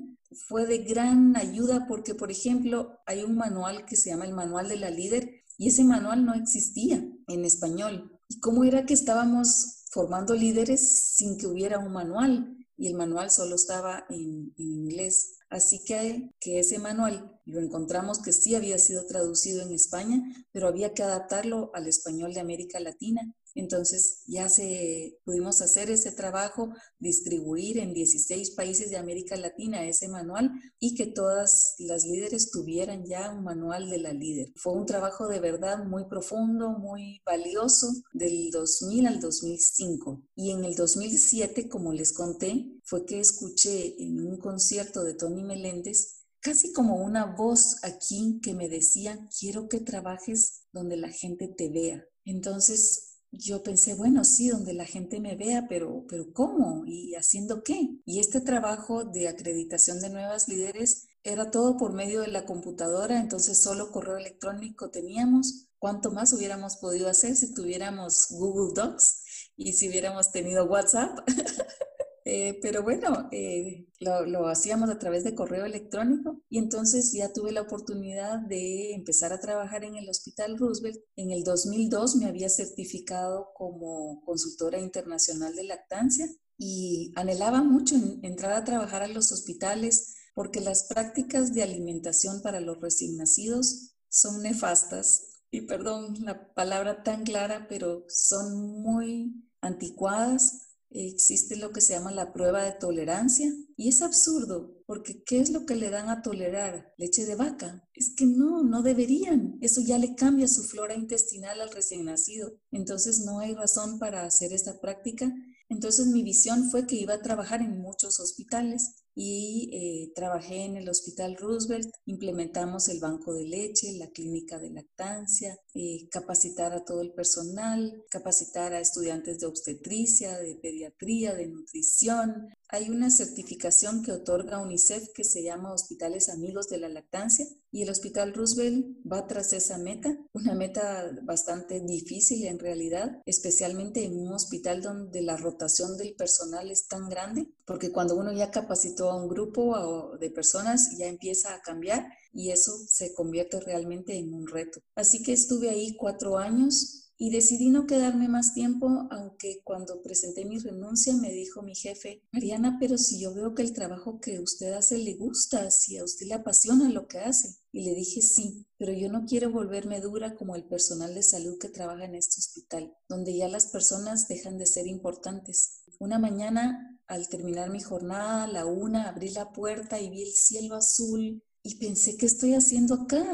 [SPEAKER 3] Fue de gran ayuda porque, por ejemplo, hay un manual que se llama el Manual de la Líder y ese manual no existía en español. ¿Y cómo era que estábamos formando líderes sin que hubiera un manual? Y el manual solo estaba en, inglés. Así que, que ese manual lo encontramos que sí había sido traducido en España, pero había que adaptarlo al español de América Latina. Entonces ya se pudimos hacer ese trabajo, distribuir en 16 países de América Latina ese manual y que todas las líderes tuvieran ya un manual de la líder. Fue un trabajo de verdad muy profundo, muy valioso del 2000 al 2005. Y en el 2007, como les conté, fue que escuché en un concierto de Tony Meléndez casi como una voz aquí que me decía, quiero que trabajes donde la gente te vea. Entonces yo pensé, bueno, sí, donde la gente me vea, pero, pero ¿cómo? ¿Y haciendo qué? Y este trabajo de acreditación de nuevas líderes era todo por medio de la computadora, entonces solo correo electrónico teníamos. ¿Cuánto más hubiéramos podido hacer si tuviéramos Google Docs y si hubiéramos tenido WhatsApp? Eh, pero bueno, eh, lo, lo, hacíamos a través de correo electrónico y entonces ya tuve la oportunidad de empezar a trabajar en el Hospital Roosevelt. En el 2002 me había certificado como consultora internacional de lactancia y anhelaba mucho entrar a trabajar a los hospitales porque las prácticas de alimentación para los recién nacidos son nefastas. Y perdón la palabra tan clara, pero son muy anticuadas existe lo que se llama la prueba de tolerancia y es absurdo porque ¿qué es lo que le dan a tolerar? Leche de vaca. Es que no, no deberían. Eso ya le cambia su flora intestinal al recién nacido. Entonces no hay razón para hacer esta práctica. Entonces mi visión fue que iba a trabajar en muchos hospitales y eh, trabajé en el Hospital Roosevelt, implementamos el banco de leche, la clínica de lactancia, eh, capacitar a todo el personal, capacitar a estudiantes de obstetricia, de pediatría, de nutrición, hay una certificación que otorga UNICEF que se llama Hospitales Amigos de la Lactancia y el Hospital Roosevelt va tras esa meta, una meta bastante difícil en realidad, especialmente en un hospital donde la rotación del personal es tan grande, porque cuando uno ya capacitó a un grupo de personas ya empieza a cambiar y eso se convierte realmente en un reto. Así que estuve ahí cuatro años y decidí no quedarme más tiempo, aunque cuando presenté mi renuncia me dijo mi jefe, Mariana, pero si yo veo que el trabajo que usted hace le gusta, si a usted le apasiona lo que hace. Y le dije, sí, pero yo no quiero volverme dura como el personal de salud que trabaja en este hospital, donde ya las personas dejan de ser importantes. Una mañana, al terminar mi jornada, a la una, abrí la puerta y vi el cielo azul y pensé, ¿qué estoy haciendo acá?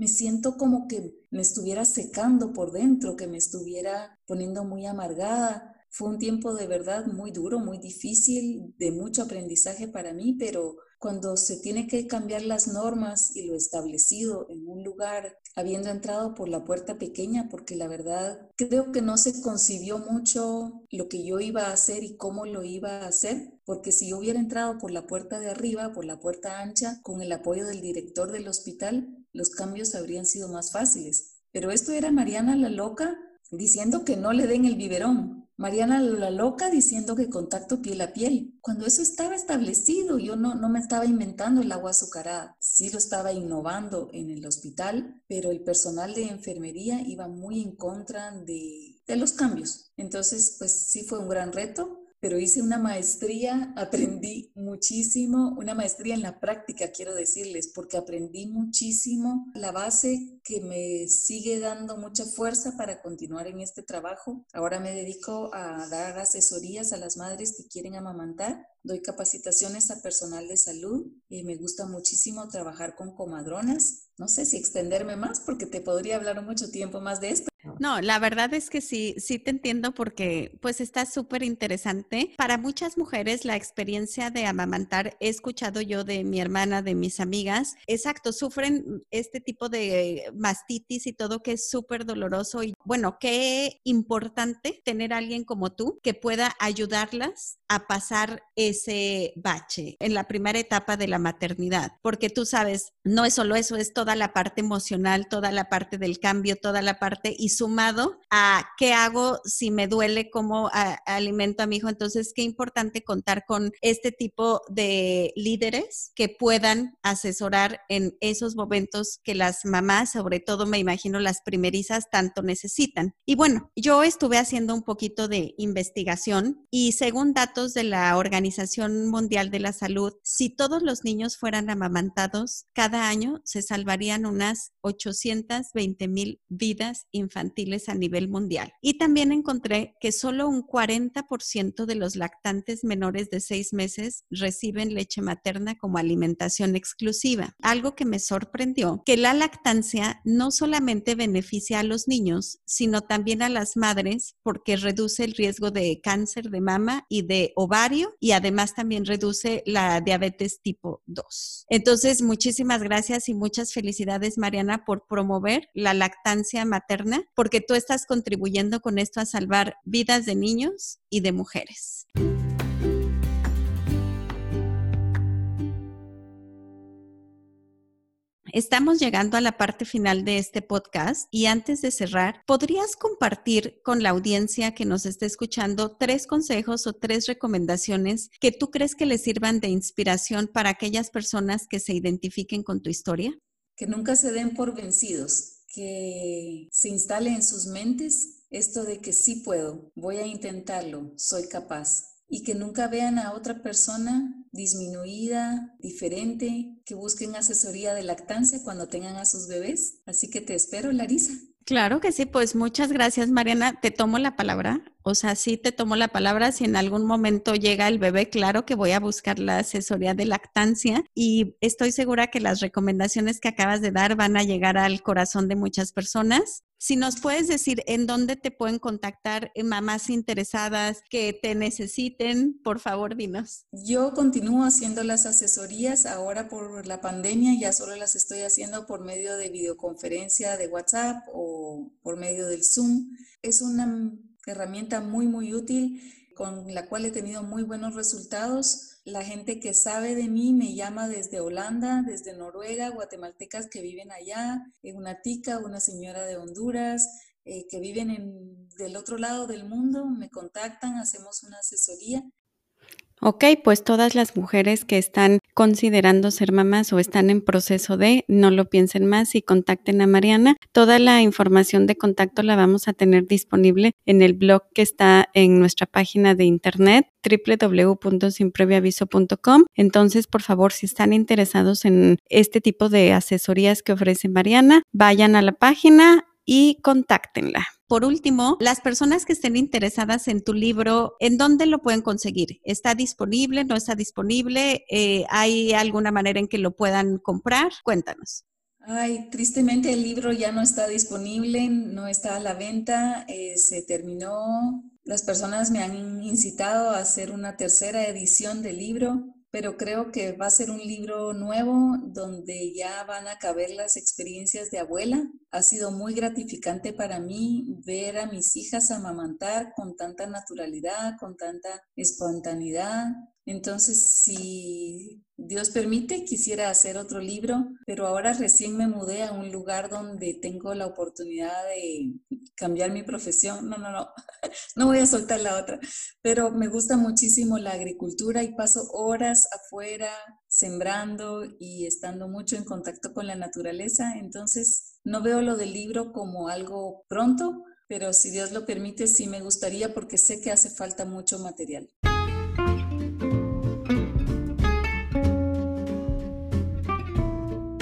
[SPEAKER 3] Me siento como que me estuviera secando por dentro, que me estuviera poniendo muy amargada. Fue un tiempo de verdad muy duro, muy difícil, de mucho aprendizaje para mí, pero cuando se tiene que cambiar las normas y lo establecido en un lugar, habiendo entrado por la puerta pequeña, porque la verdad creo que no se concibió mucho lo que yo iba a hacer y cómo lo iba a hacer, porque si yo hubiera entrado por la puerta de arriba, por la puerta ancha, con el apoyo del director del hospital, los cambios habrían sido más fáciles. Pero esto era Mariana la loca diciendo que no le den el biberón. Mariana la loca diciendo que contacto piel a piel. Cuando eso estaba establecido, yo no, no me estaba inventando el agua azucarada. Sí lo estaba innovando en el hospital, pero el personal de enfermería iba muy en contra de, de los cambios. Entonces, pues sí fue un gran reto, pero hice una maestría, aprendí muchísimo, una maestría en la práctica, quiero decirles, porque aprendí muchísimo la base que me sigue dando mucha fuerza para continuar en este trabajo. Ahora me dedico a dar asesorías a las madres que quieren amamantar, doy capacitaciones a personal de salud y me gusta muchísimo trabajar con comadronas. No sé si extenderme más porque te podría hablar mucho tiempo más de esto,
[SPEAKER 1] no, la verdad es que sí, sí te entiendo porque pues está súper interesante. Para muchas mujeres la experiencia de amamantar, he escuchado yo de mi hermana, de mis amigas, exacto, sufren este tipo de mastitis y todo que es súper doloroso y bueno, qué importante tener alguien como tú que pueda ayudarlas a pasar ese bache en la primera etapa de la maternidad, porque tú sabes, no es solo eso, es toda la parte emocional, toda la parte del cambio, toda la parte y sumado a qué hago si me duele, cómo alimento a mi hijo. Entonces, qué importante contar con este tipo de líderes que puedan asesorar en esos momentos que las mamás, sobre todo me imagino las primerizas, tanto necesitan. Y bueno, yo estuve haciendo un poquito de investigación y según datos de la Organización Mundial de la Salud, si todos los niños fueran amamantados, cada año se salvarían unas 820 mil vidas infantiles infantiles a nivel mundial. Y también encontré que solo un 40% de los lactantes menores de seis meses reciben leche materna como alimentación exclusiva. Algo que me sorprendió, que la lactancia no solamente beneficia a los niños, sino también a las madres porque reduce el riesgo de cáncer de mama y de ovario y además también reduce la diabetes tipo 2. Entonces, muchísimas gracias y muchas felicidades, Mariana, por promover la lactancia materna, porque tú estás contribuyendo con esto a salvar vidas de niños y de mujeres. Estamos llegando a la parte final de este podcast y antes de cerrar, ¿podrías compartir con la audiencia que nos está escuchando tres consejos o tres recomendaciones que tú crees que les sirvan de inspiración para aquellas personas que se identifiquen con tu historia?
[SPEAKER 3] Que nunca se den por vencidos, que se instale en sus mentes esto de que sí puedo, voy a intentarlo, soy capaz y que nunca vean a otra persona disminuida, diferente, que busquen asesoría de lactancia cuando tengan a sus bebés. Así que te espero, Larisa.
[SPEAKER 1] Claro que sí, pues muchas gracias, Mariana. Te tomo la palabra. O sea, sí te tomo la palabra. Si en algún momento llega el bebé, claro que voy a buscar la asesoría de lactancia y estoy segura que las recomendaciones que acabas de dar van a llegar al corazón de muchas personas. Si nos puedes decir en dónde te pueden contactar eh, mamás interesadas que te necesiten, por favor, dinos.
[SPEAKER 3] Yo continúo haciendo las asesorías ahora por la pandemia, ya solo las estoy haciendo por medio de videoconferencia de WhatsApp o por medio del Zoom. Es una herramienta muy, muy útil con la cual he tenido muy buenos resultados. La gente que sabe de mí me llama desde Holanda, desde Noruega, guatemaltecas que viven allá, una tica, una señora de Honduras, eh, que viven en, del otro lado del mundo, me contactan, hacemos una asesoría
[SPEAKER 1] Ok, pues todas las mujeres que están considerando ser mamás o están en proceso de, no lo piensen más y contacten a Mariana. Toda la información de contacto la vamos a tener disponible en el blog que está en nuestra página de internet www.sinprevioaviso.com. Entonces, por favor, si están interesados en este tipo de asesorías que ofrece Mariana, vayan a la página y contáctenla. Por último, las personas que estén interesadas en tu libro, ¿en dónde lo pueden conseguir? ¿Está disponible? ¿No está disponible? Eh, ¿Hay alguna manera en que lo puedan comprar? Cuéntanos.
[SPEAKER 3] Ay, tristemente el libro ya no está disponible, no está a la venta, eh, se terminó. Las personas me han incitado a hacer una tercera edición del libro, pero creo que va a ser un libro nuevo donde ya van a caber las experiencias de abuela. Ha sido muy gratificante para mí ver a mis hijas amamantar con tanta naturalidad, con tanta espontaneidad. Entonces, si Dios permite, quisiera hacer otro libro, pero ahora recién me mudé a un lugar donde tengo la oportunidad de cambiar mi profesión. No, no, no, no voy a soltar la otra, pero me gusta muchísimo la agricultura y paso horas afuera sembrando y estando mucho en contacto con la naturaleza. Entonces, no veo lo del libro como algo pronto, pero si Dios lo permite, sí me gustaría porque sé que hace falta mucho material.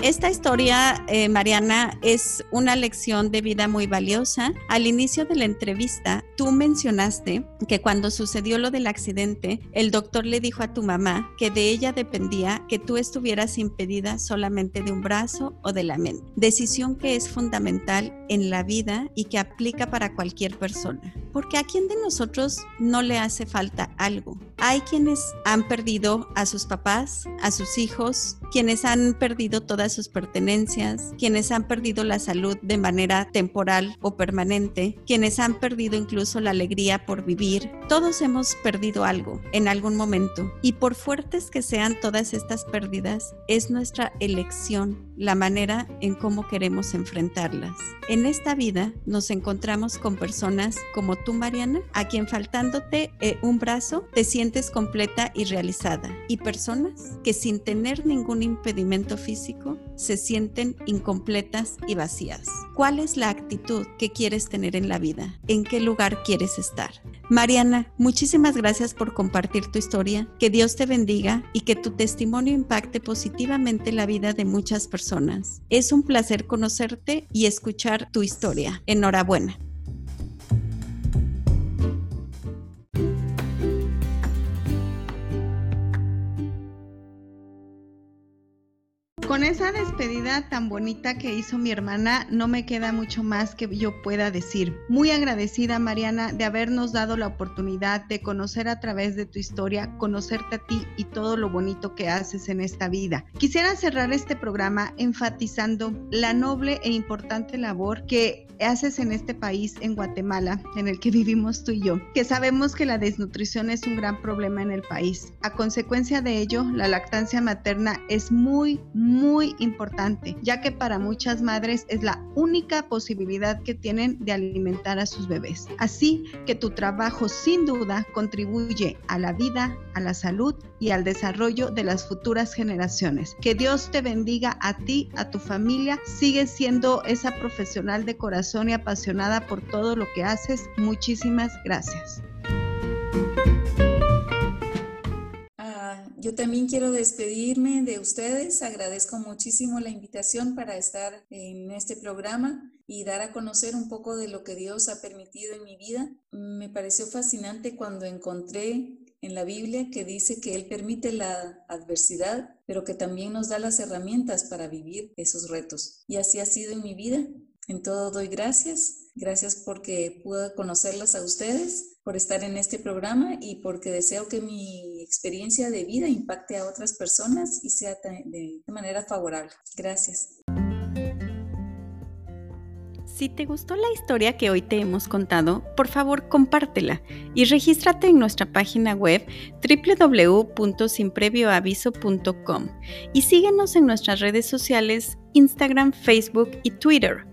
[SPEAKER 1] Esta historia, eh, Mariana, es una lección de vida muy valiosa. Al inicio de la entrevista, tú mencionaste que cuando sucedió lo del accidente, el doctor le dijo a tu mamá que de ella dependía que tú estuvieras impedida solamente de un brazo o de la mente. Decisión que es fundamental en la vida y que aplica para cualquier persona. Porque a quién de nosotros no le hace falta algo. Hay quienes han perdido a sus papás, a sus hijos, quienes han perdido todas sus pertenencias, quienes han perdido la salud de manera temporal o permanente, quienes han perdido incluso la alegría por vivir. Todos hemos perdido algo en algún momento y por fuertes que sean todas estas pérdidas, es nuestra elección la manera en cómo queremos enfrentarlas. En esta vida nos encontramos con personas como tú, Mariana, a quien faltándote eh, un brazo te sientes completa y realizada, y personas que sin tener ningún impedimento físico se sienten incompletas y vacías. ¿Cuál es la actitud que quieres tener en la vida? ¿En qué lugar quieres estar?
[SPEAKER 2] Mariana, muchísimas gracias por compartir tu historia, que Dios te bendiga y que tu testimonio impacte positivamente la vida de muchas personas. Es un placer conocerte y escuchar tu historia. Enhorabuena.
[SPEAKER 1] Con esa despedida tan bonita que hizo mi hermana, no me queda mucho más que yo pueda decir. Muy agradecida, Mariana, de habernos dado la oportunidad de conocer a través de tu historia, conocerte a ti y todo lo bonito que haces en esta vida. Quisiera cerrar este programa enfatizando la noble e importante labor que haces en este país, en Guatemala, en el que vivimos tú y yo, que sabemos que la desnutrición es un gran problema en el país. A consecuencia de ello, la lactancia materna es muy, muy importante, ya que para muchas madres es la única posibilidad que tienen de alimentar a sus bebés. Así que tu trabajo sin duda contribuye a la vida, a la salud y al desarrollo de las futuras generaciones. Que Dios te bendiga a ti, a tu familia. Sigue siendo esa profesional de corazón y apasionada por todo lo que haces. Muchísimas gracias.
[SPEAKER 3] Yo también quiero despedirme de ustedes. Agradezco muchísimo la invitación para estar en este programa y dar a conocer un poco de lo que Dios ha permitido en mi vida. Me pareció fascinante cuando encontré en la Biblia que dice que Él permite la adversidad, pero que también nos da las herramientas para vivir esos retos. Y así ha sido en mi vida. En todo doy gracias. Gracias porque pude conocerlas a ustedes, por estar en este programa y porque deseo que mi experiencia de vida impacte a otras personas y sea de manera favorable. Gracias.
[SPEAKER 2] Si te gustó la historia que hoy te hemos contado, por favor compártela y regístrate en nuestra página web www.sinprevioaviso.com y síguenos en nuestras redes sociales Instagram, Facebook y Twitter.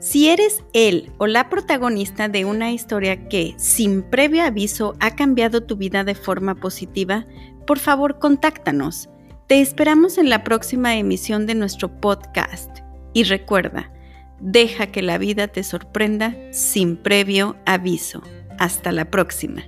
[SPEAKER 2] Si eres el o la protagonista de una historia que, sin previo aviso, ha cambiado tu vida de forma positiva, por favor contáctanos. Te esperamos en la próxima emisión de nuestro podcast. Y recuerda, Deja que la vida te sorprenda sin previo aviso. Hasta la próxima.